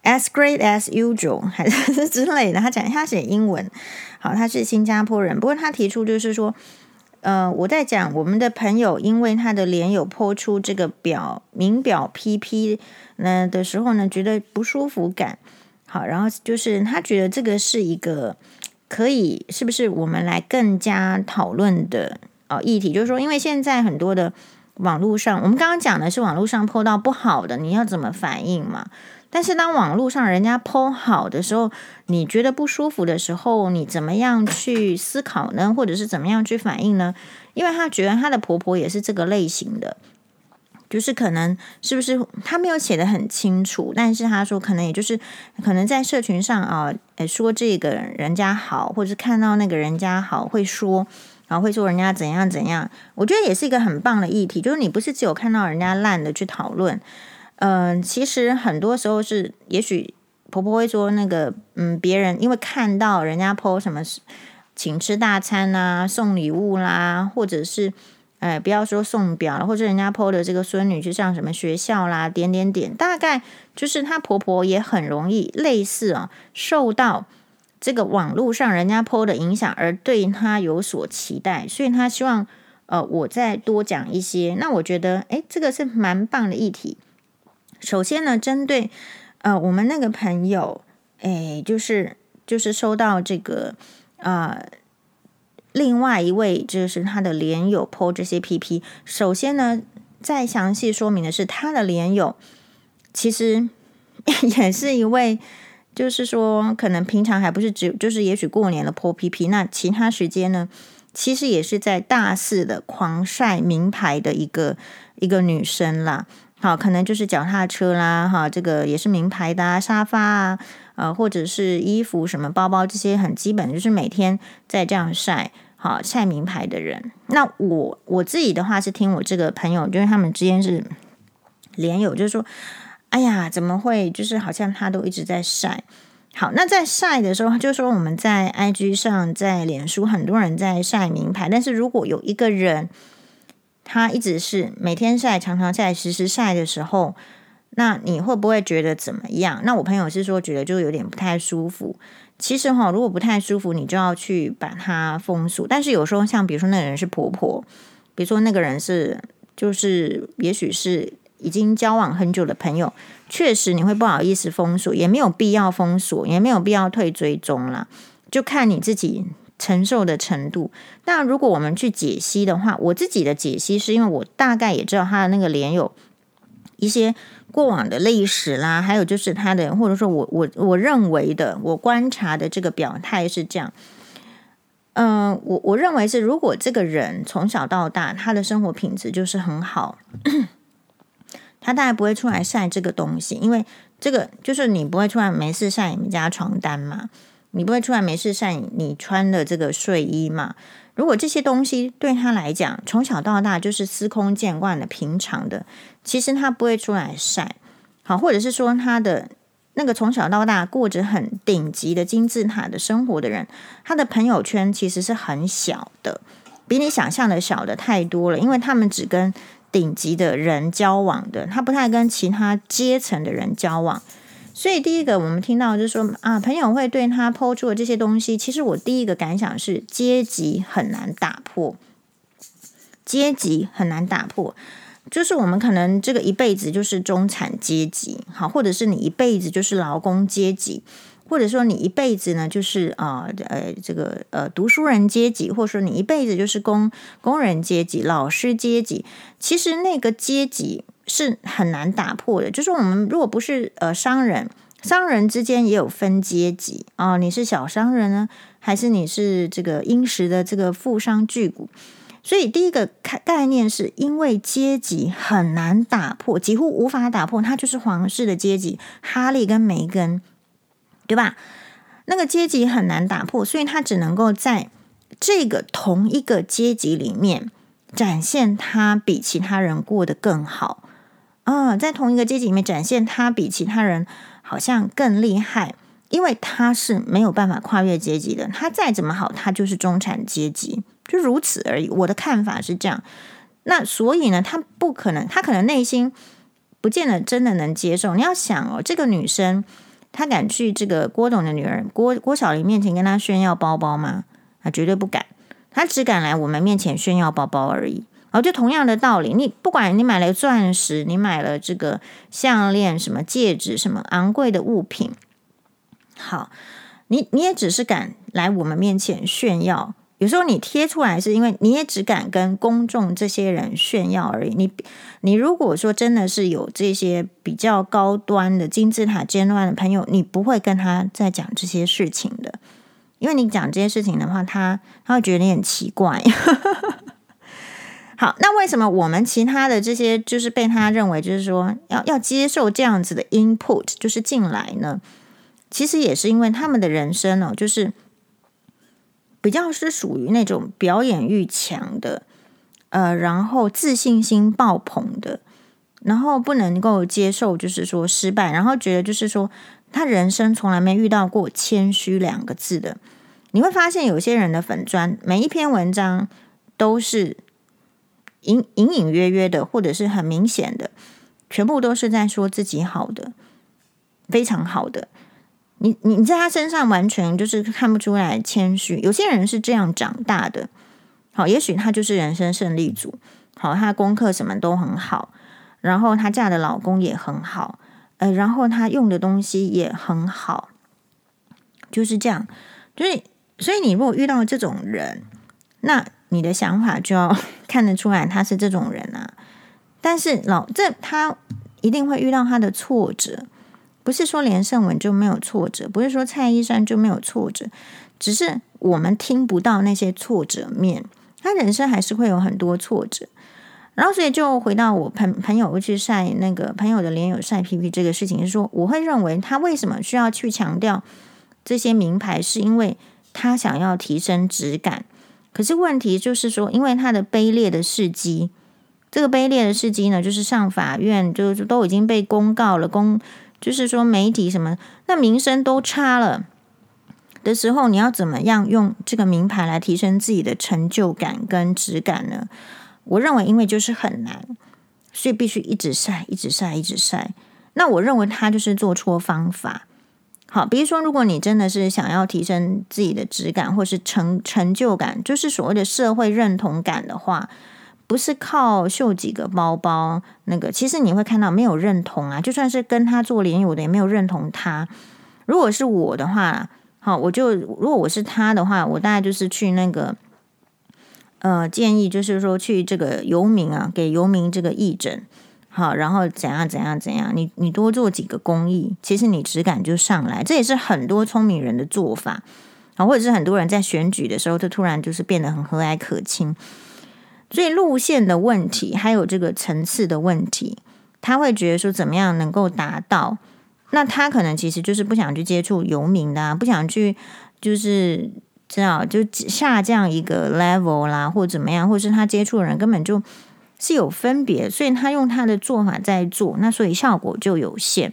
as great as usual，还是 *laughs* 之类的。他讲他写英文，好，他是新加坡人。不过他提出就是说，呃，我在讲我们的朋友，因为他的脸有泼出这个表名表 PP 呢的时候呢，觉得不舒服感。好，然后就是他觉得这个是一个可以，是不是我们来更加讨论的？哦，议题就是说，因为现在很多的网络上，我们刚刚讲的是网络上 po 到不好的，你要怎么反应嘛？但是当网络上人家剖好的时候，你觉得不舒服的时候，你怎么样去思考呢？或者是怎么样去反应呢？因为她觉得她的婆婆也是这个类型的。就是可能是不是他没有写得很清楚，但是他说可能也就是可能在社群上啊，说这个人家好，或者是看到那个人家好会说，然后会说人家怎样怎样。我觉得也是一个很棒的议题，就是你不是只有看到人家烂的去讨论，嗯、其实很多时候是，也许婆婆会说那个，嗯，别人因为看到人家 po 什么请吃大餐啊，送礼物啦，或者是。哎，不要说送表了，或者人家 PO 的这个孙女去上什么学校啦，点点点，大概就是她婆婆也很容易类似啊，受到这个网络上人家 PO 的影响，而对她有所期待，所以她希望呃我再多讲一些。那我觉得哎，这个是蛮棒的议题。首先呢，针对呃我们那个朋友，哎，就是就是收到这个啊。呃另外一位就是他的脸友 po 这些 PP。首先呢，再详细说明的是，他的脸友其实 *laughs* 也是一位，就是说可能平常还不是只就是也许过年了 po PP，那其他时间呢，其实也是在大肆的狂晒名牌的一个一个女生啦。好，可能就是脚踏车啦，哈，这个也是名牌的啊，沙发啊，呃，或者是衣服什么包包这些很基本，就是每天在这样晒。好晒名牌的人，那我我自己的话是听我这个朋友，就是他们之间是连友，就是说，哎呀，怎么会？就是好像他都一直在晒。好，那在晒的时候，就是说我们在 IG 上，在脸书，很多人在晒名牌。但是如果有一个人，他一直是每天晒、常常晒、时时晒的时候，那你会不会觉得怎么样？那我朋友是说，觉得就有点不太舒服。其实哈，如果不太舒服，你就要去把它封锁。但是有时候，像比如说那个人是婆婆，比如说那个人是就是，也许是已经交往很久的朋友，确实你会不好意思封锁，也没有必要封锁，也没有必要退追踪啦，就看你自己承受的程度。那如果我们去解析的话，我自己的解析是因为我大概也知道他的那个脸有一些。过往的历史啦，还有就是他的，或者说我我我认为的，我观察的这个表态是这样。嗯、我我认为是，如果这个人从小到大他的生活品质就是很好，*clears throat* 他大概不会出来晒这个东西，因为这个就是你不会出来没事晒你们家床单嘛，你不会出来没事晒你穿的这个睡衣嘛。如果这些东西对他来讲，从小到大就是司空见惯的、平常的，其实他不会出来晒，好，或者是说他的那个从小到大过着很顶级的金字塔的生活的人，他的朋友圈其实是很小的，比你想象的小的太多了，因为他们只跟顶级的人交往的，他不太跟其他阶层的人交往。所以第一个，我们听到就是说啊，朋友会对他抛出的这些东西，其实我第一个感想是阶级很难打破，阶级很难打破，就是我们可能这个一辈子就是中产阶级，好，或者是你一辈子就是劳工阶级，或者说你一辈子呢就是啊呃这个呃读书人阶级，或者说你一辈子就是工工人阶级、老师阶级，其实那个阶级。是很难打破的。就是我们如果不是呃商人，商人之间也有分阶级啊、哦。你是小商人呢，还是你是这个殷实的这个富商巨贾？所以第一个概念是因为阶级很难打破，几乎无法打破，它就是皇室的阶级，哈利跟梅根，对吧？那个阶级很难打破，所以他只能够在这个同一个阶级里面展现他比其他人过得更好。啊、在同一个阶级里面展现他比其他人好像更厉害，因为他是没有办法跨越阶级的。他再怎么好，他就是中产阶级，就如此而已。我的看法是这样。那所以呢，他不可能，他可能内心不见得真的能接受。你要想哦，这个女生她敢去这个郭董的女儿郭郭小玲面前跟她炫耀包包吗？她绝对不敢。她只敢来我们面前炫耀包包而已。然后就同样的道理，你不管你买了钻石，你买了这个项链、什么戒指、什么昂贵的物品，好，你你也只是敢来我们面前炫耀有时候你贴出来是因为你也只敢跟公众这些人炫耀而已。你你如果说真的是有这些比较高端的金字塔尖端的朋友，你不会跟他在讲这些事情的，因为你讲这些事情的话，他他会觉得你很奇怪。*laughs* 好，那为什么我们其他的这些就是被他认为就是说要要接受这样子的 input 就是进来呢？其实也是因为他们的人生哦，就是。比较是属于那种表演欲强的，呃，然后自信心爆棚的，然后不能够接受就是说失败，然后觉得就是说他人生从来没遇到过谦虚两个字的。你会发现有些人的粉砖每一篇文章都是隐隐隐约约的，或者是很明显的，全部都是在说自己好的，非常好的。你你在他身上完全就是看不出来谦虚。有些人是这样长大的，好，也许他就是人生胜利组，好，他功课什么都很好，然后他嫁的老公也很好，呃，然后他用的东西也很好，就是这样。所以，所以你如果遇到这种人，那你的想法就要 *laughs* 看得出来他是这种人啊。但是老这他一定会遇到他的挫折。不是说连胜文就没有挫折，不是说蔡依珊就没有挫折，只是我们听不到那些挫折面，他人生还是会有很多挫折。然后，所以就回到我朋朋友去晒那个朋友的脸有晒屁屁这个事情，是说我会认为他为什么需要去强调这些名牌，是因为他想要提升质感。可是问题就是说，因为他的卑劣的事迹，这个卑劣的事迹呢，就是上法院，就都已经被公告了公。就是说，媒体什么那名声都差了的时候，你要怎么样用这个名牌来提升自己的成就感跟质感呢？我认为，因为就是很难，所以必须一直晒，一直晒，一直晒。那我认为他就是做错方法。好，比如说，如果你真的是想要提升自己的质感，或是成成就感，就是所谓的社会认同感的话。不是靠秀几个包包，那个其实你会看到没有认同啊。就算是跟他做连友的，也没有认同他。如果是我的话，好，我就如果我是他的话，我大概就是去那个，呃，建议就是说去这个游民啊，给游民这个义诊，好，然后怎样怎样怎样，你你多做几个公益，其实你质感就上来。这也是很多聪明人的做法啊，或者是很多人在选举的时候，他突然就是变得很和蔼可亲。所以路线的问题，还有这个层次的问题，他会觉得说怎么样能够达到？那他可能其实就是不想去接触游民的啊，不想去就是知道就下降一个 level 啦，或者怎么样，或者是他接触的人根本就是有分别，所以他用他的做法在做，那所以效果就有限。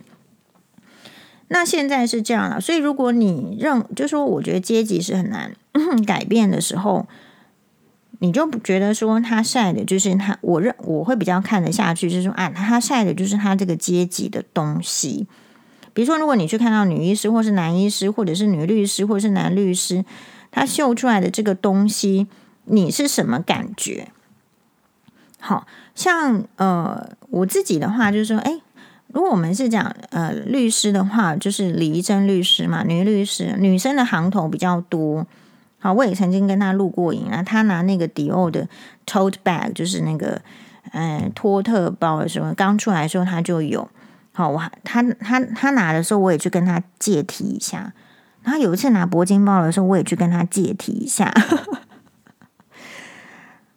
那现在是这样了，所以如果你认，就说我觉得阶级是很难 *coughs* 改变的时候。你就不觉得说他晒的就是他，我认我会比较看得下去，就是说啊，他晒的就是他这个阶级的东西。比如说，如果你去看到女医师，或是男医师，或者是女律师，或者是男律师，他秀出来的这个东西，你是什么感觉？好像呃，我自己的话就是说，诶，如果我们是讲呃律师的话，就是李怡贞律师嘛，女律师，女生的行头比较多。好，我也曾经跟他录过影啊。他拿那个迪奥的 tote bag，就是那个嗯托特包的时候，刚出来的时候他就有。好，我他他他拿的时候，我也去跟他借提一下。然后有一次拿铂金包的时候，我也去跟他借提一下。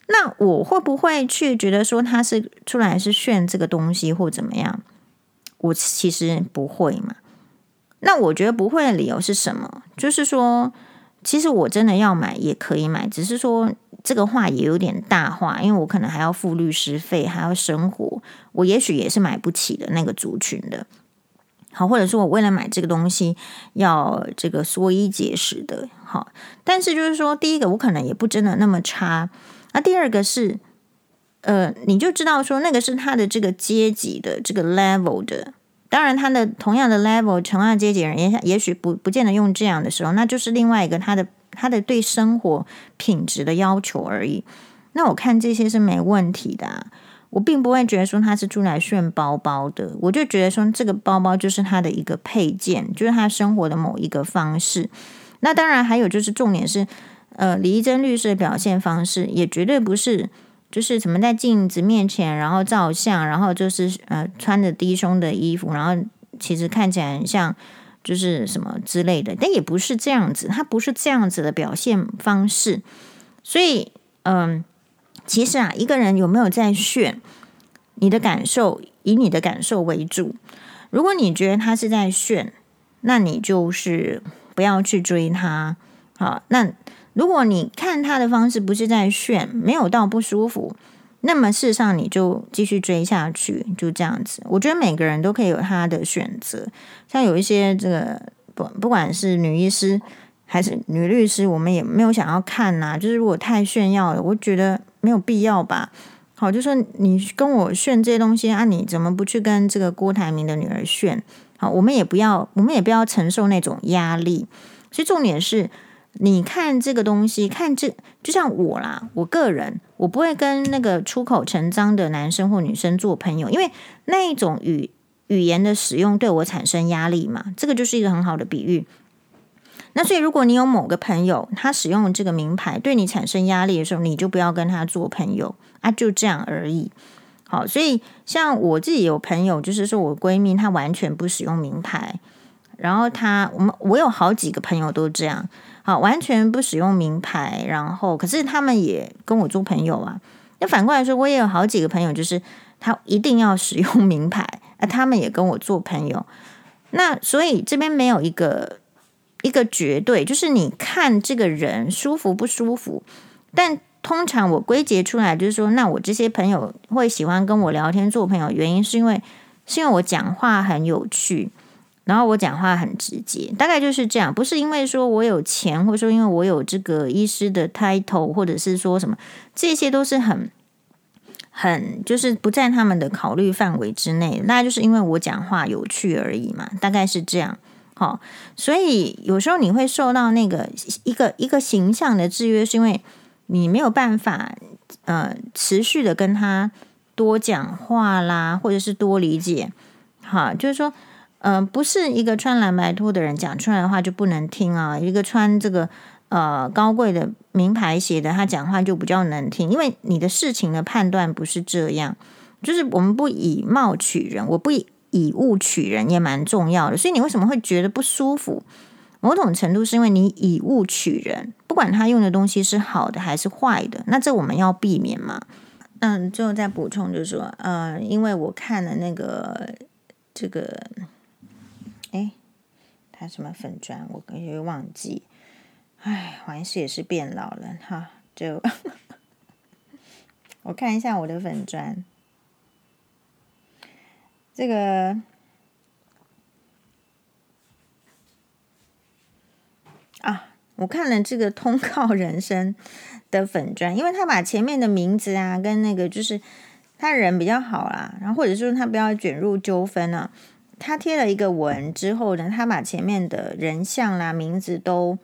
那我会不会去觉得说他是出来是炫这个东西或怎么样？我其实不会嘛。那我觉得不会的理由是什么？就是说。其实我真的要买也可以买，只是说这个话也有点大话，因为我可能还要付律师费，还要生活，我也许也是买不起的那个族群的。好，或者说我为了买这个东西要这个缩衣节食的。好，但是就是说，第一个我可能也不真的那么差，那第二个是，呃，你就知道说那个是他的这个阶级的这个 level 的。当然，他的同样的 level，同样阶级人也也许不不见得用这样的时候，那就是另外一个他的他的对生活品质的要求而已。那我看这些是没问题的啊，我并不会觉得说他是出来炫包包的，我就觉得说这个包包就是他的一个配件，就是他生活的某一个方式。那当然还有就是重点是，呃，李怡贞律师的表现方式也绝对不是，就是什么在镜子面前然后照相，然后就是呃穿着低胸的衣服，然后其实看起来很像就是什么之类的，但也不是这样子，他不是这样子的表现方式。所以，嗯、其实啊，一个人有没有在炫，你的感受以你的感受为主。如果你觉得他是在炫，那你就是不要去追他。好，那。如果你看他的方式不是在炫，没有到不舒服，那么事实上你就继续追下去，就这样子。我觉得每个人都可以有他的选择，像有一些这个不不管是女医师还是女律师，我们也没有想要看呐、啊。就是如果太炫耀了，我觉得没有必要吧。好，就说你跟我炫这些东西啊，你怎么不去跟这个郭台铭的女儿炫？好，我们也不要，我们也不要承受那种压力。所以重点是。你看这个东西，看这就像我啦，我个人我不会跟那个出口成脏的男生或女生做朋友，因为那一种语语言的使用对我产生压力嘛。这个就是一个很好的比喻。那所以，如果你有某个朋友他使用这个名牌对你产生压力的时候，你就不要跟他做朋友啊，就这样而已。好，所以像我自己有朋友，就是说我闺蜜她完全不使用名牌，然后她我们我有好几个朋友都这样。好，完全不使用名牌，然后可是他们也跟我做朋友啊。那反过来说，我也有好几个朋友，就是他一定要使用名牌，*laughs* 啊，他们也跟我做朋友。那所以这边没有一个一个绝对，就是你看这个人舒服不舒服。但通常我归结出来就是说，那我这些朋友会喜欢跟我聊天做朋友，原因是因为是因为我讲话很有趣。然后我讲话很直接，大概就是这样，不是因为说我有钱，或者说因为我有这个医师的 title，或者是说什么，这些都是很很就是不在他们的考虑范围之内。那就是因为我讲话有趣而已嘛，大概是这样。好，所以有时候你会受到那个一个一个形象的制约，是因为你没有办法呃持续的跟他多讲话啦，或者是多理解。好，就是说。嗯、不是一个穿蓝白拖的人讲出来的话就不能听啊，一个穿这个呃高贵的名牌鞋的他讲话就比较能听，因为你的事情的判断不是这样，就是我们不以貌取人，我不以以物取人也蛮重要的，所以你为什么会觉得不舒服？某种程度是因为你以物取人，不管他用的东西是好的还是坏的，那这我们要避免嘛。嗯，最后再补充就是说，呃，因为我看了那个这个。什么粉砖？我可以忘记。哎，好像是也是变老了哈。就 *laughs* 我看一下我的粉砖，这个啊，我看了这个通告人生的粉砖，因为他把前面的名字啊跟那个就是他人比较好啦，然后或者说他不要卷入纠纷啊。他贴了一个文之后呢，他把前面的人像啦、名字都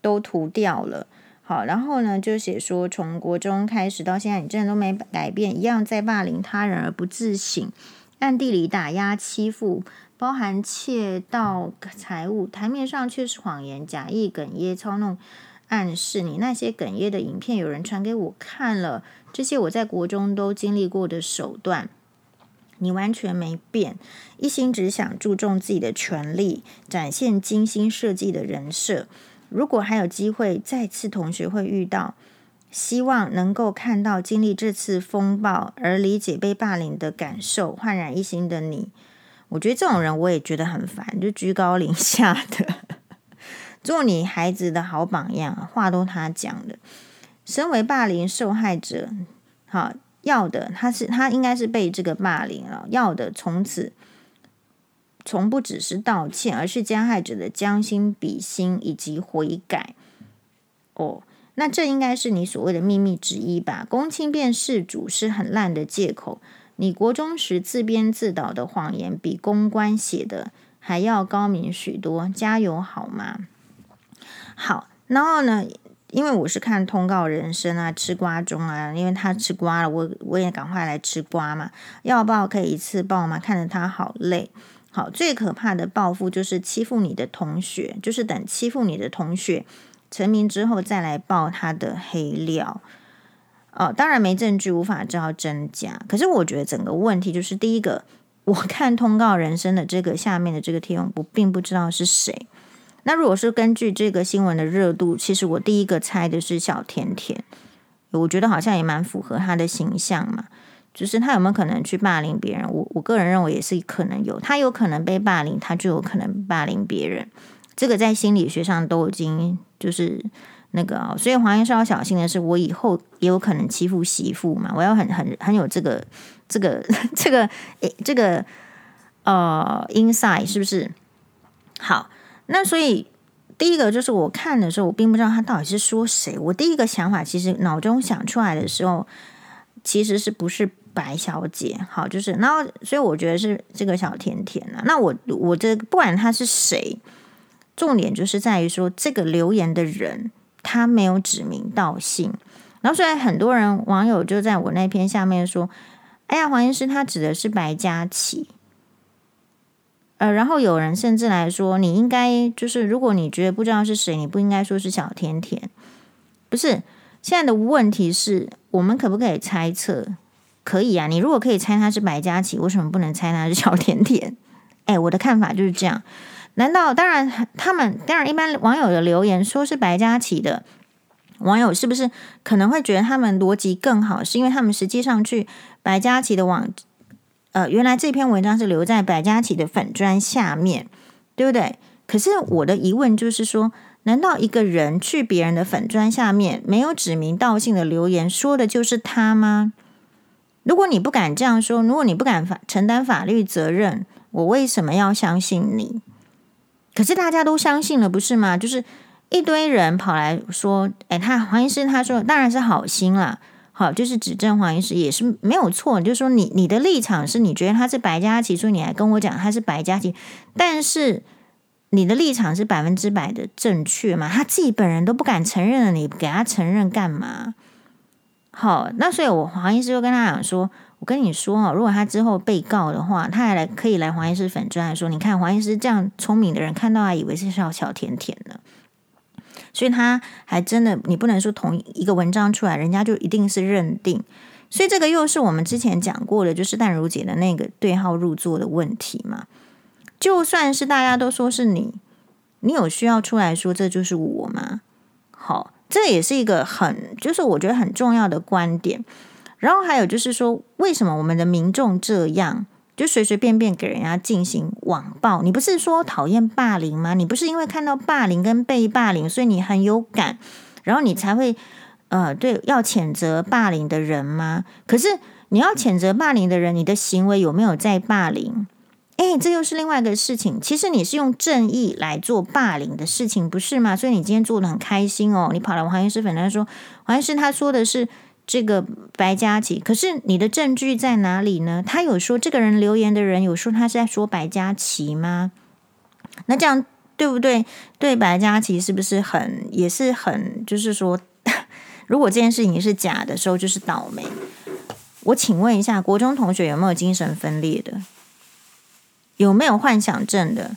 都涂掉了。好，然后呢就写说，从国中开始到现在，你真的都没改变，一样在霸凌他人而不自省，暗地里打压欺负，包含窃盗财物，台面上却是谎言，假意哽咽，操弄暗示你那些哽咽的影片，有人传给我看了，这些我在国中都经历过的手段。你完全没变，一心只想注重自己的权利，展现精心设计的人设。如果还有机会再次同学会遇到，希望能够看到经历这次风暴而理解被霸凌的感受，焕然一新的你。我觉得这种人我也觉得很烦，就居高临下的，做你孩子的好榜样，话都他讲的。身为霸凌受害者，好。要的，他是他应该是被这个霸凌了。要的，从此从不只是道歉，而是加害者的将心比心以及悔改。哦，那这应该是你所谓的秘密之一吧？公亲变事主是很烂的借口。你国中时自编自导的谎言，比公关写的还要高明许多。加油好吗？好，然后呢？因为我是看通告人生啊，吃瓜中啊，因为他吃瓜了，我我也赶快来吃瓜嘛。要报可以一次报吗？看着他好累。好，最可怕的报复就是欺负你的同学，就是等欺负你的同学成名之后再来爆他的黑料。哦，当然没证据，无法知道真假。可是我觉得整个问题就是，第一个，我看通告人生的这个下面的这个贴文，我并不知道是谁。那如果是根据这个新闻的热度，其实我第一个猜的是小甜甜，我觉得好像也蛮符合他的形象嘛。就是他有没有可能去霸凌别人？我我个人认为也是可能有，他有可能被霸凌，他就有可能霸凌别人。这个在心理学上都已经就是。那个、哦，所以黄医生要小心的是，我以后也有可能欺负媳妇嘛。我要很很很有这个这个 *laughs* 这个诶这个呃 inside 是不是？好，那所以第一个就是我看的时候，我并不知道他到底是说谁。我第一个想法其实脑中想出来的时候，其实是不是白小姐？好，就是然后所以我觉得是这个小甜甜啊。那我我这不管他是谁，重点就是在于说这个留言的人。他没有指名道姓，然后虽然很多人网友就在我那篇下面说：“哎呀，黄医师，他指的是白嘉琪。”呃，然后有人甚至来说：“你应该就是，如果你觉得不知道是谁，你不应该说是小甜甜。”不是，现在的问题是我们可不可以猜测？可以啊，你如果可以猜他是白嘉琪，为什么不能猜他是小甜甜？哎，我的看法就是这样。难道当然，他们当然一般网友的留言说是白嘉琪的网友，是不是可能会觉得他们逻辑更好？是因为他们实际上去白嘉琪的网，呃，原来这篇文章是留在白嘉琪的粉砖下面，对不对？可是我的疑问就是说，难道一个人去别人的粉砖下面没有指名道姓的留言，说的就是他吗？如果你不敢这样说，如果你不敢法承担法律责任，我为什么要相信你？可是大家都相信了，不是吗？就是一堆人跑来说：“哎，他黄医师他说当然是好心了，好就是指证黄医师也是没有错。就是说你你的立场是你觉得他是白嘉琪，所以你还跟我讲他是白嘉琪，但是你的立场是百分之百的正确嘛？他自己本人都不敢承认了，你给他承认干嘛？好，那所以我黄医师就跟他讲说。”我跟你说哦，如果他之后被告的话，他还来可以来黄医师粉专说，你看黄医师这样聪明的人，看到还以为是小小甜甜呢，所以他还真的，你不能说同一个文章出来，人家就一定是认定，所以这个又是我们之前讲过的，就是淡如姐的那个对号入座的问题嘛。就算是大家都说是你，你有需要出来说这就是我吗？好，这也是一个很，就是我觉得很重要的观点。然后还有就是说，为什么我们的民众这样就随随便便给人家进行网暴？你不是说讨厌霸凌吗？你不是因为看到霸凌跟被霸凌，所以你很有感，然后你才会呃对要谴责霸凌的人吗？可是你要谴责霸凌的人，你的行为有没有在霸凌？诶，这又是另外一个事情。其实你是用正义来做霸凌的事情，不是吗？所以你今天做得很开心哦，你跑来黄医师粉他说，黄医师他说的是。这个白嘉琪，可是你的证据在哪里呢？他有说这个人留言的人有说他是在说白嘉琪吗？那这样对不对？对白嘉琪是不是很也是很就是说，*laughs* 如果这件事情是假的时候，就是倒霉。我请问一下，国中同学有没有精神分裂的？有没有幻想症的？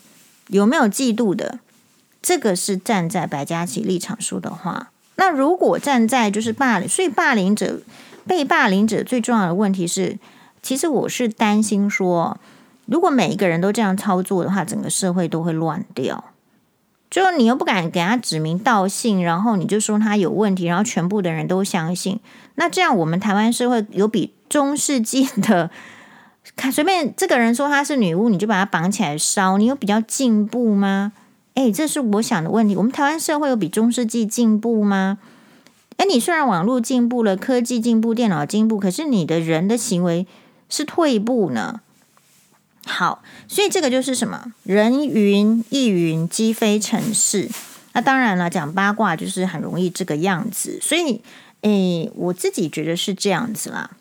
有没有嫉妒的？这个是站在白嘉琪立场说的话。那如果站在就是霸凌，所以霸凌者、被霸凌者最重要的问题是，其实我是担心说，如果每一个人都这样操作的话，整个社会都会乱掉。就你又不敢给他指名道姓，然后你就说他有问题，然后全部的人都相信，那这样我们台湾社会有比中世纪的，*laughs* 看随便这个人说他是女巫，你就把他绑起来烧，你有比较进步吗？哎，这是我想的问题。我们台湾社会有比中世纪进步吗？哎，你虽然网络进步了，科技进步，电脑进步，可是你的人的行为是退步呢？好，所以这个就是什么？人云亦云，鸡飞城市。那当然了，讲八卦就是很容易这个样子。所以，哎，我自己觉得是这样子啦。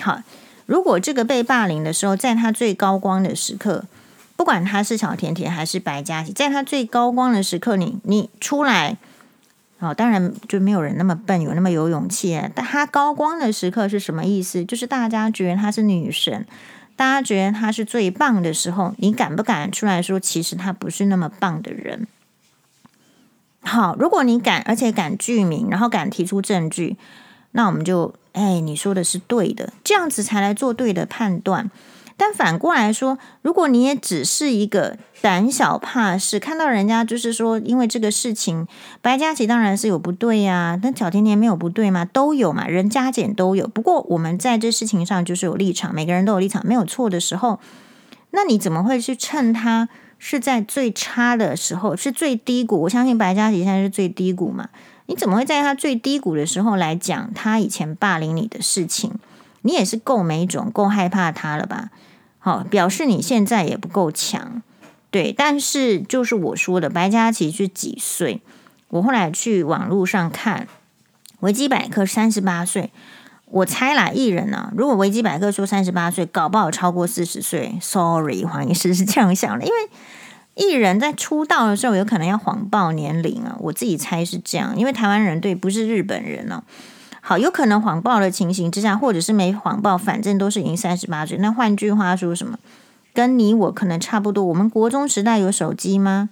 好，如果这个被霸凌的时候，在他最高光的时刻。不管他是小甜甜还是白嘉琪，在他最高光的时刻你，你出来，哦，当然就没有人那么笨，有那么有勇气。但他高光的时刻是什么意思？就是大家觉得他是女神，大家觉得他是最棒的时候，你敢不敢出来说，其实他不是那么棒的人？好，如果你敢，而且敢具名，然后敢提出证据，那我们就，哎，你说的是对的，这样子才来做对的判断。但反过来说，如果你也只是一个胆小怕事，看到人家就是说，因为这个事情，白嘉琪当然是有不对呀，但小甜甜没有不对吗？都有嘛，人加减都有。不过我们在这事情上就是有立场，每个人都有立场，没有错的时候，那你怎么会去趁他是在最差的时候，是最低谷？我相信白嘉琪现在是最低谷嘛，你怎么会在他最低谷的时候来讲他以前霸凌你的事情？你也是够没种，够害怕他了吧？好，表示你现在也不够强，对。但是就是我说的，白家綺是几岁？我后来去网络上看维基百科，三十八岁。我猜啦，艺人呢、啊？如果维基百科说三十八岁，搞不好超过四十岁。Sorry，*laughs* 黄医师是这样想的，因为艺人在出道的时候有可能要谎报年龄啊。我自己猜是这样，因为台湾人对不是日本人呢、啊。好，有可能谎报的情形之下，或者是没谎报，反正都是已经三十八岁。那换句话说什么？跟你我可能差不多。我们国中时代有手机吗？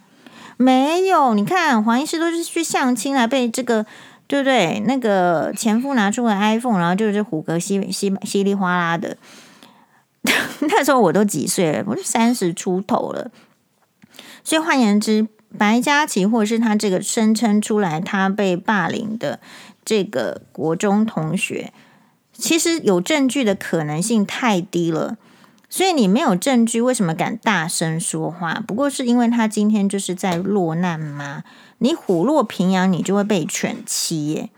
没有。你看黄医师都是去相亲来被这个，对不对？那个前夫拿出了 iPhone，然后就是虎哥稀稀稀里哗啦的。*laughs* 那时候我都几岁了？我是三十出头了。所以换言之，白家綺或者是他这个声称出来他被霸凌的。这个国中同学其实有证据的可能性太低了，所以你没有证据，为什么敢大声说话？不过是因为他今天就是在落难吗？你虎落平阳，你就会被犬欺耶。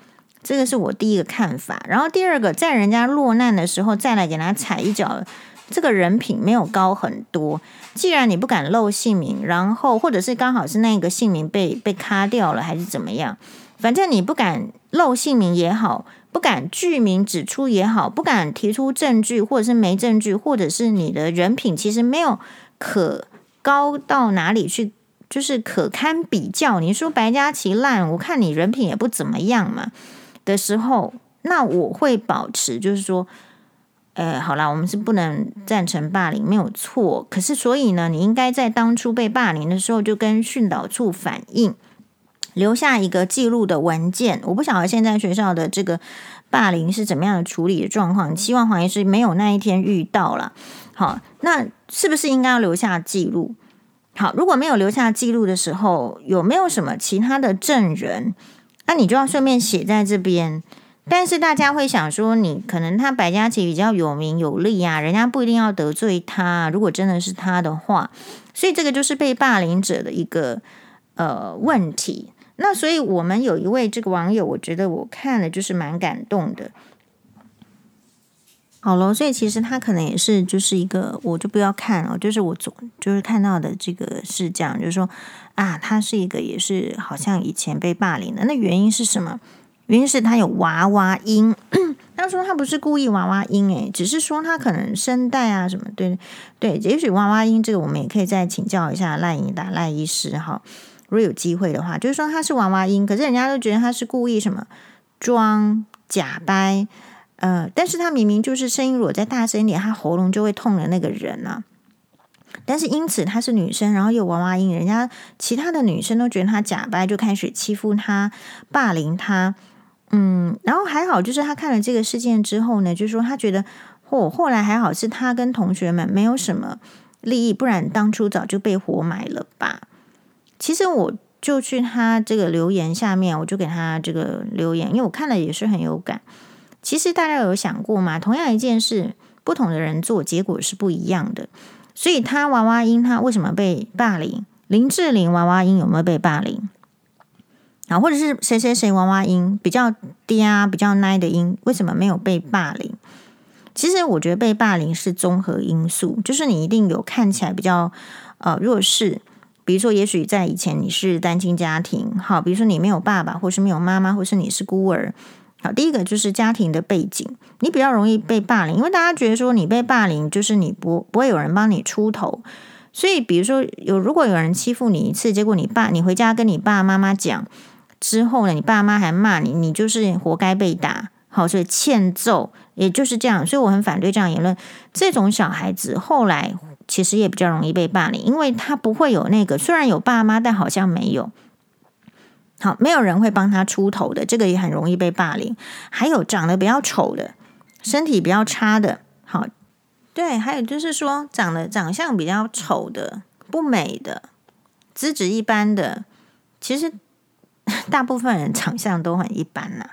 这个是我第一个看法。然后第二个，在人家落难的时候再来给他踩一脚，这个人品没有高很多。既然你不敢露姓名，然后或者是刚好是那个姓名被被卡掉了，还是怎么样？反正你不敢漏姓名也好，不敢具名指出也好，不敢提出证据，或者是没证据，或者是你的人品其实没有可高到哪里去，就是可堪比较。你说白家琪烂，我看你人品也不怎么样嘛的时候，那我会保持，就是说，呃，好啦，我们是不能赞成霸凌，没有错。可是所以呢，你应该在当初被霸凌的时候，就跟训导处反映。留下一个记录的文件，我不晓得现在学校的这个霸凌是怎么样的处理的状况。希望黄医师没有那一天遇到了。好，那是不是应该要留下记录？好，如果没有留下记录的时候，有没有什么其他的证人？那你就要顺便写在这边。但是大家会想说，你可能他白家琪比较有名有利啊，人家不一定要得罪他。如果真的是他的话，所以这个就是被霸凌者的一个呃问题。那所以，我们有一位这个网友，我觉得我看了就是蛮感动的。好了，所以其实他可能也是就是一个，我就不要看了，就是我总就是看到的这个是这样，就是说啊，他是一个也是好像以前被霸凌的，那原因是什么？原因是他有娃娃音。*clears throat* 他说他不是故意娃娃音，诶，只是说他可能声带啊什么，对对，也许娃娃音这个我们也可以再请教一下赖盈达赖医师哈。如果有机会的话，就是说他是娃娃音，可是人家都觉得他是故意什么装假掰，呃，但是他明明就是声音如果再大声一点，他喉咙就会痛的那个人啊。但是因此她是女生，然后有娃娃音，人家其他的女生都觉得他假掰，就开始欺负他、霸凌他。嗯，然后还好，就是他看了这个事件之后呢，就是说他觉得，嚯、哦，后来还好是他跟同学们没有什么利益，不然当初早就被活埋了吧。其实我就去他这个留言下面，我就给他这个留言，因为我看了也是很有感。其实大家有想过吗？同样一件事，不同的人做，结果是不一样的。所以他娃娃音，他为什么被霸凌？林志玲娃娃音有没有被霸凌？啊，或者是谁谁谁娃娃音比较嗲、比较奶的音，为什么没有被霸凌？其实我觉得被霸凌是综合因素，就是你一定有看起来比较呃弱势。比如说，也许在以前你是单亲家庭，好，比如说你没有爸爸，或是没有妈妈，或是你是孤儿，好，第一个就是家庭的背景，你比较容易被霸凌，因为大家觉得说你被霸凌就是你不不会有人帮你出头，所以比如说有如果有人欺负你一次，结果你爸你回家跟你爸妈妈讲之后呢，你爸妈还骂你，你就是活该被打，好，所以欠揍，也就是这样，所以我很反对这样言论，这种小孩子后来。其实也比较容易被霸凌，因为他不会有那个，虽然有爸妈，但好像没有。好，没有人会帮他出头的，这个也很容易被霸凌。还有长得比较丑的，身体比较差的，好，对，还有就是说长得长相比较丑的、不美的、资质一般的，其实大部分人长相都很一般呐。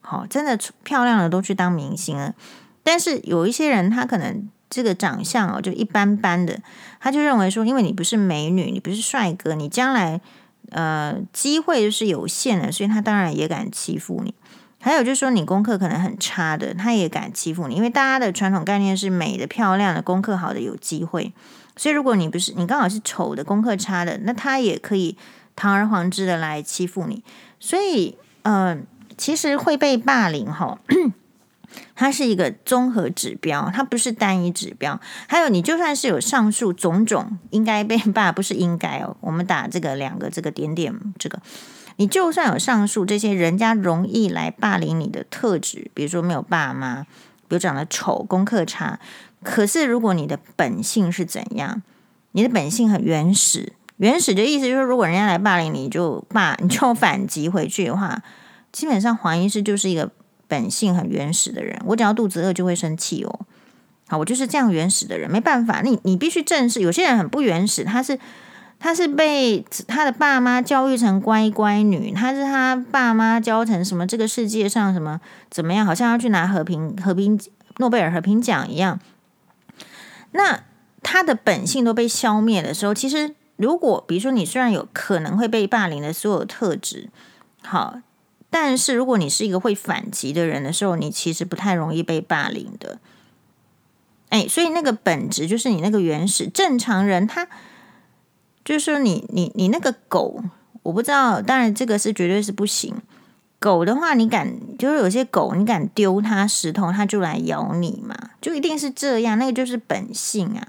好，真的漂亮的都去当明星了，但是有一些人他可能这个长相哦就一般般的，他就认为说，因为你不是美女，你不是帅哥，你将来。呃，机会就是有限的，所以他当然也敢欺负你。还有就是说，你功课可能很差的，他也敢欺负你，因为大家的传统概念是美的、漂亮的、功课好的有机会。所以如果你不是你刚好是丑的、功课差的，那他也可以堂而皇之的来欺负你。所以，呃，其实会被霸凌哈。它是一个综合指标，它不是单一指标。还有，你就算是有上述种种应该被霸，不是应该哦。*laughs* 我们打这个两个这个点点，这个你就算有上述这些人家容易来霸凌你的特质，比如说没有爸妈，比如长得丑、功课差。可是如果你的本性是怎样？你的本性很原始，原始的意思就是说，如果人家来霸凌你，就霸，你就反击回去的话，基本上黄医师就是一个。本性很原始的人，我只要肚子饿就会生气哦。好，我就是这样原始的人，没办法。你你必须正视，有些人很不原始，他是他是被他的爸妈教育成乖乖女，他是他爸妈教成什么这个世界上什么怎么样，好像要去拿和平和平诺贝尔和平奖一样。那他的本性都被消灭的时候，其实如果比如说你虽然有可能会被霸凌的所有特质，好。但是，如果你是一个会反击的人的时候，你其实不太容易被霸凌的。哎，所以那个本质就是你那个原始正常人，他就是说你你你那个狗，我不知道，当然这个是绝对是不行。狗的话，你敢就是有些狗，你敢丢它石头，它就来咬你嘛，就一定是这样，那个就是本性啊。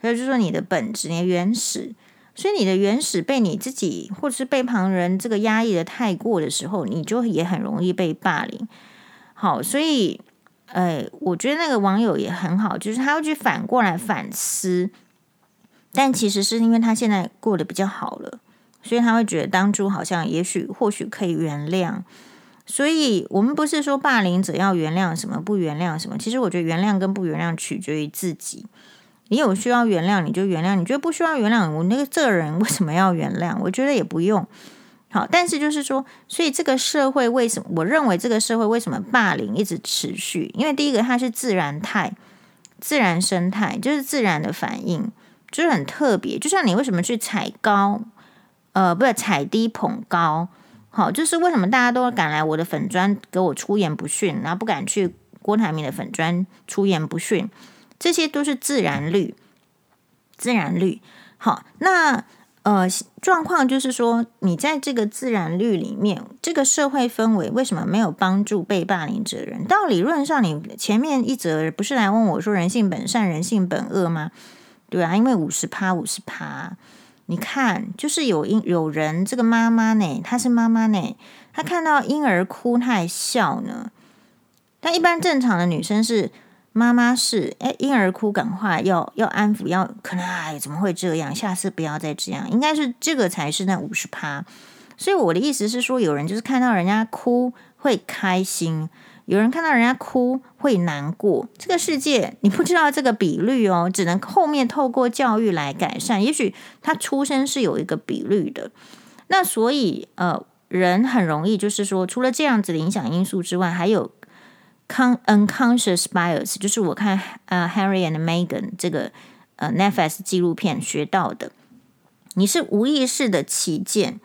所以就说你的本质，你的原始。所以你的原始被你自己或者是被旁人这个压抑的太过的时候，你就也很容易被霸凌。好，所以，呃，我觉得那个网友也很好，就是他会去反过来反思，但其实是因为他现在过得比较好了，所以他会觉得当初好像也许或许可以原谅。所以我们不是说霸凌者要原谅什么，不原谅什么，其实我觉得原谅跟不原谅取决于自己。你有需要原谅，你就原谅；你觉得不需要原谅，我那个这个人为什么要原谅？我觉得也不用。好，但是就是说，所以这个社会为什么？我认为这个社会为什么霸凌一直持续？因为第一个，它是自然态、自然生态，就是自然的反应，就是很特别。就像你为什么去踩高，呃，不是踩低捧高，好，就是为什么大家都敢来我的粉专给我出言不逊，然后不敢去郭台铭的粉专出言不逊。这些都是自然律，自然律。好，那呃，状况就是说，你在这个自然律里面，这个社会氛围为什么没有帮助被霸凌者人？到理论上，你前面一则不是来问我说“人性本善，人性本恶”吗？对啊，因为五十趴，五十趴。你看，就是有婴有人，这个妈妈呢，她是妈妈呢，她看到婴儿哭，她还笑呢。但一般正常的女生是。妈妈是哎，婴儿哭，赶快要要安抚，要可能哎，怎么会这样？下次不要再这样，应该是这个才是那五十趴。所以我的意思是说，有人就是看到人家哭会开心，有人看到人家哭会难过。这个世界你不知道这个比率哦，只能后面透过教育来改善。也许他出生是有一个比率的，那所以呃，人很容易就是说，除了这样子的影响因素之外，还有。Unconscious bias 就是我看呃、Harry and Meghan 这个呃、Netflix 纪录片学到的，你是无意识的起见。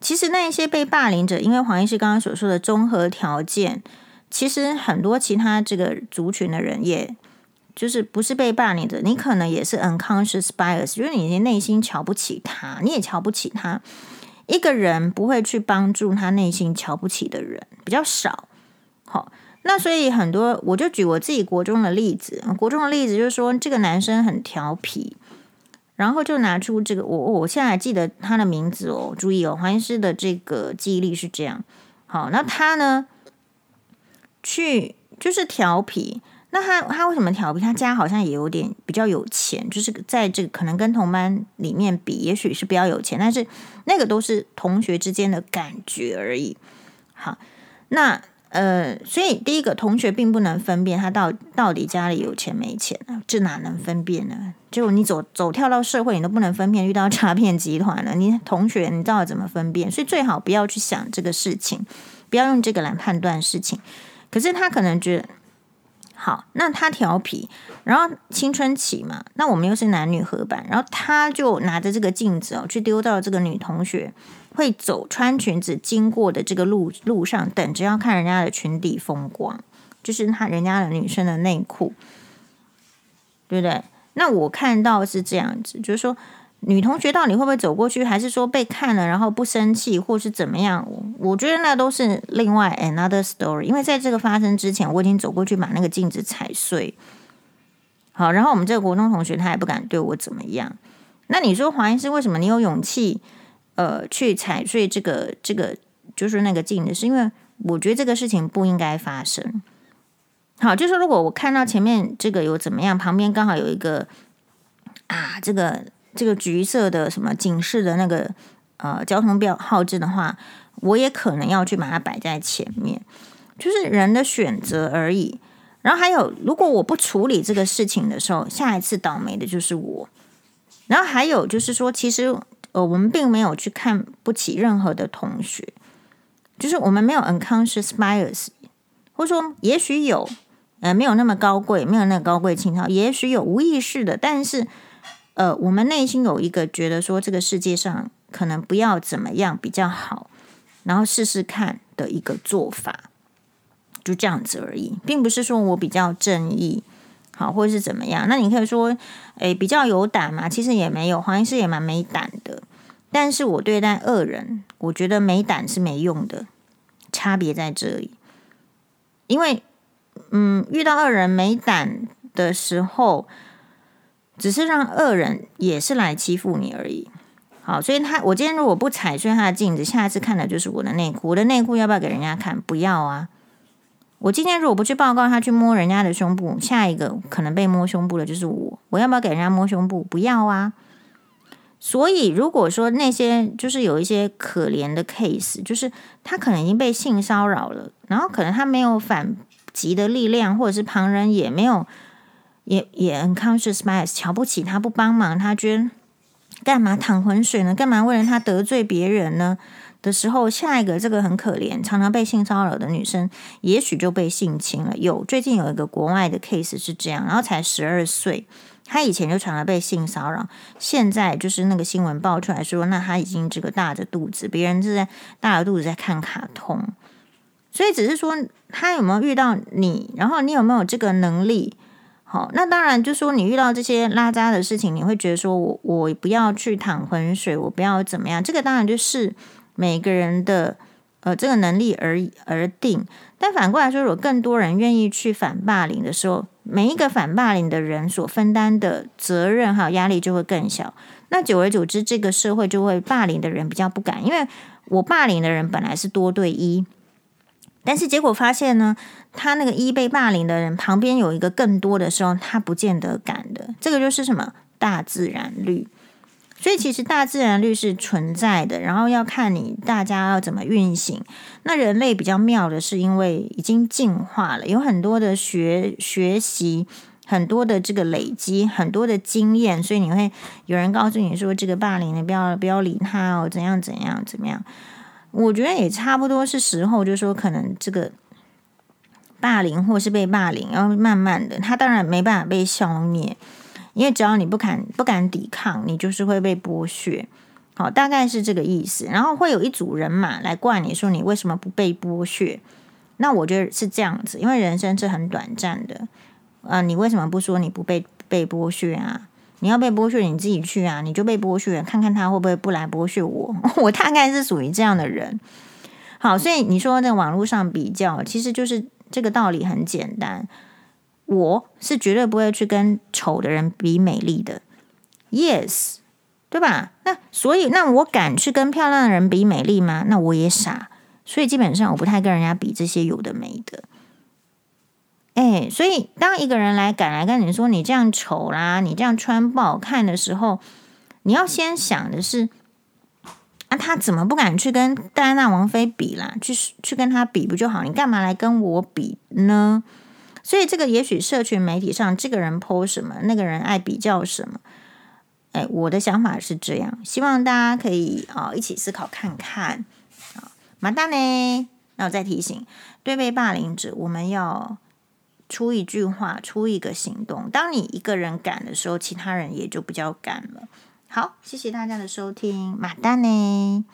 其实那一些被霸凌者，因为黄医师刚刚所说的综合条件，其实很多其他这个族群的人，也就是不是被霸凌者，你可能也是 unconscious bias，就是你内心瞧不起他，你也瞧不起他。一个人不会去帮助他内心瞧不起的人比较少，好。那所以很多，我就举我自己国中的例子。国中的例子就是说，这个男生很调皮，然后就拿出这个，我我现在还记得他的名字哦。注意哦，黄医师的这个记忆力是这样。好，那他呢，去就是调皮，那他他为什么调皮？他家好像也有点比较有钱，就是在这个可能跟同班里面比，也许是比较有钱，但是那个都是同学之间的感觉而已。好，那呃，所以第一个同学并不能分辨他到到底家里有钱没钱呢？这哪能分辨呢？就你走走跳到社会，你都不能分辨，遇到诈骗集团了，你同学你知道怎么分辨？所以最好不要去想这个事情，不要用这个来判断事情。可是他可能觉得。好，那他调皮，然后青春期嘛，那我们又是男女合班，然后他就拿着这个镜子哦，去丢到这个女同学会走穿裙子经过的这个路路上，等着要看人家的裙底风光，就是他人家的女生的内裤，对不对？那我看到是这样子，就是说。女同学到底会不会走过去，还是说被看了然后不生气，或是怎么样？我觉得那都是另外 another story。因为在这个发生之前，我已经走过去把那个镜子踩碎。好，然后我们这个国中同学他也不敢对我怎么样。那你说黄医师为什么你有勇气呃去踩碎这个这个就是那个镜子？是因为我觉得这个事情不应该发生。好，就是如果我看到前面这个有怎么样，旁边刚好有一个啊这个。这个橘色的什么警示的那个呃交通标号志的话，我也可能要去把它摆在前面，就是人的选择而已。然后还有，如果我不处理这个事情的时候，下一次倒霉的就是我。然后还有就是说，其实呃，我们并没有去看不起任何的同学，就是我们没有 unconscious bias，或者说也许有呃没有那么高贵，没有那个高贵情操，也许有无意识的，但是。呃，我们内心有一个觉得说这个世界上可能不要怎么样比较好，然后试试看的一个做法，就这样子而已，并不是说我比较正义，好，或者是怎么样。那你可以说，诶，比较有胆嘛？其实也没有，黄医师也蛮没胆的。但是我对待恶人，我觉得没胆是没用的，差别在这里。因为，嗯，遇到恶人没胆的时候。只是让恶人也是来欺负你而已。好，所以他我今天如果不踩碎他的镜子，下一次看的就是我的内裤。我的内裤要不要给人家看？不要啊！我今天如果不去报告他去摸人家的胸部，下一个可能被摸胸部的就是我。我要不要给人家摸胸部？不要啊！所以如果说那些就是有一些可怜的 case，就是他可能已经被性骚扰了，然后可能他没有反击的力量，或者是旁人也没有。也也 unconscious bias，瞧不起他，不帮忙，他觉得干嘛淌浑水呢？干嘛为了他得罪别人呢？的时候，下一个这个很可怜，常常被性骚扰的女生，也许就被性侵了。有最近有一个国外的 case 是这样，然后才十二岁，她以前就常常被性骚扰，现在就是那个新闻爆出来说，那她已经这个大着肚子，别人是在大着肚子在看卡通，所以只是说他有没有遇到你，然后你有没有这个能力？好，那当然，就说你遇到这些拉渣的事情，你会觉得说我我不要去淌浑水，我不要怎么样。这个当然就是每个人的呃这个能力而而定。但反过来说，如果更多人愿意去反霸凌的时候，每一个反霸凌的人所分担的责任还有压力就会更小。那久而久之，这个社会就会霸凌的人比较不敢，因为我霸凌的人本来是多对一。但是结果发现呢，他那个一被霸凌的人旁边有一个更多的时候，他不见得敢的。这个就是什么大自然律。所以其实大自然律是存在的，然后要看你大家要怎么运行。那人类比较妙的是，因为已经进化了，有很多的学学习，很多的这个累积，很多的经验，所以你会有人告诉你说，这个霸凌你不要不要理他哦，怎样怎样怎么样。我觉得也差不多是时候，就说可能这个霸凌或是被霸凌，然后慢慢的，他当然没办法被消灭，因为只要你不敢不敢抵抗，你就是会被剥削。好，大概是这个意思。然后会有一组人马来怪你说你为什么不被剥削？那我觉得是这样子，因为人生是很短暂的。呃，你为什么不说你不被被剥削啊？你要被剥削，你自己去啊！你就被剥削，看看他会不会不来剥削我。*laughs* 我大概是属于这样的人。好，所以你说在网络上比较，其实就是这个道理很简单。我是绝对不会去跟丑的人比美丽的，yes，对吧？那所以，那我敢去跟漂亮的人比美丽吗？那我也傻。所以基本上我不太跟人家比这些有的没的。哎，所以当一个人来赶来跟你说你这样丑啦，你这样穿不好看的时候，你要先想的是，啊，他怎么不敢去跟戴安娜王妃比啦？去去跟他比不就好？你干嘛来跟我比呢？所以这个也许社群媒体上这个人 po 什么，那个人爱比较什么。哎，我的想法是这样，希望大家可以啊、一起思考看看啊。马达呢？那我再提醒，对被霸凌者，我们要。出一句话，出一个行动。当你一个人敢的时候，其他人也就比较敢了。好，谢谢大家的收听，马丹呢。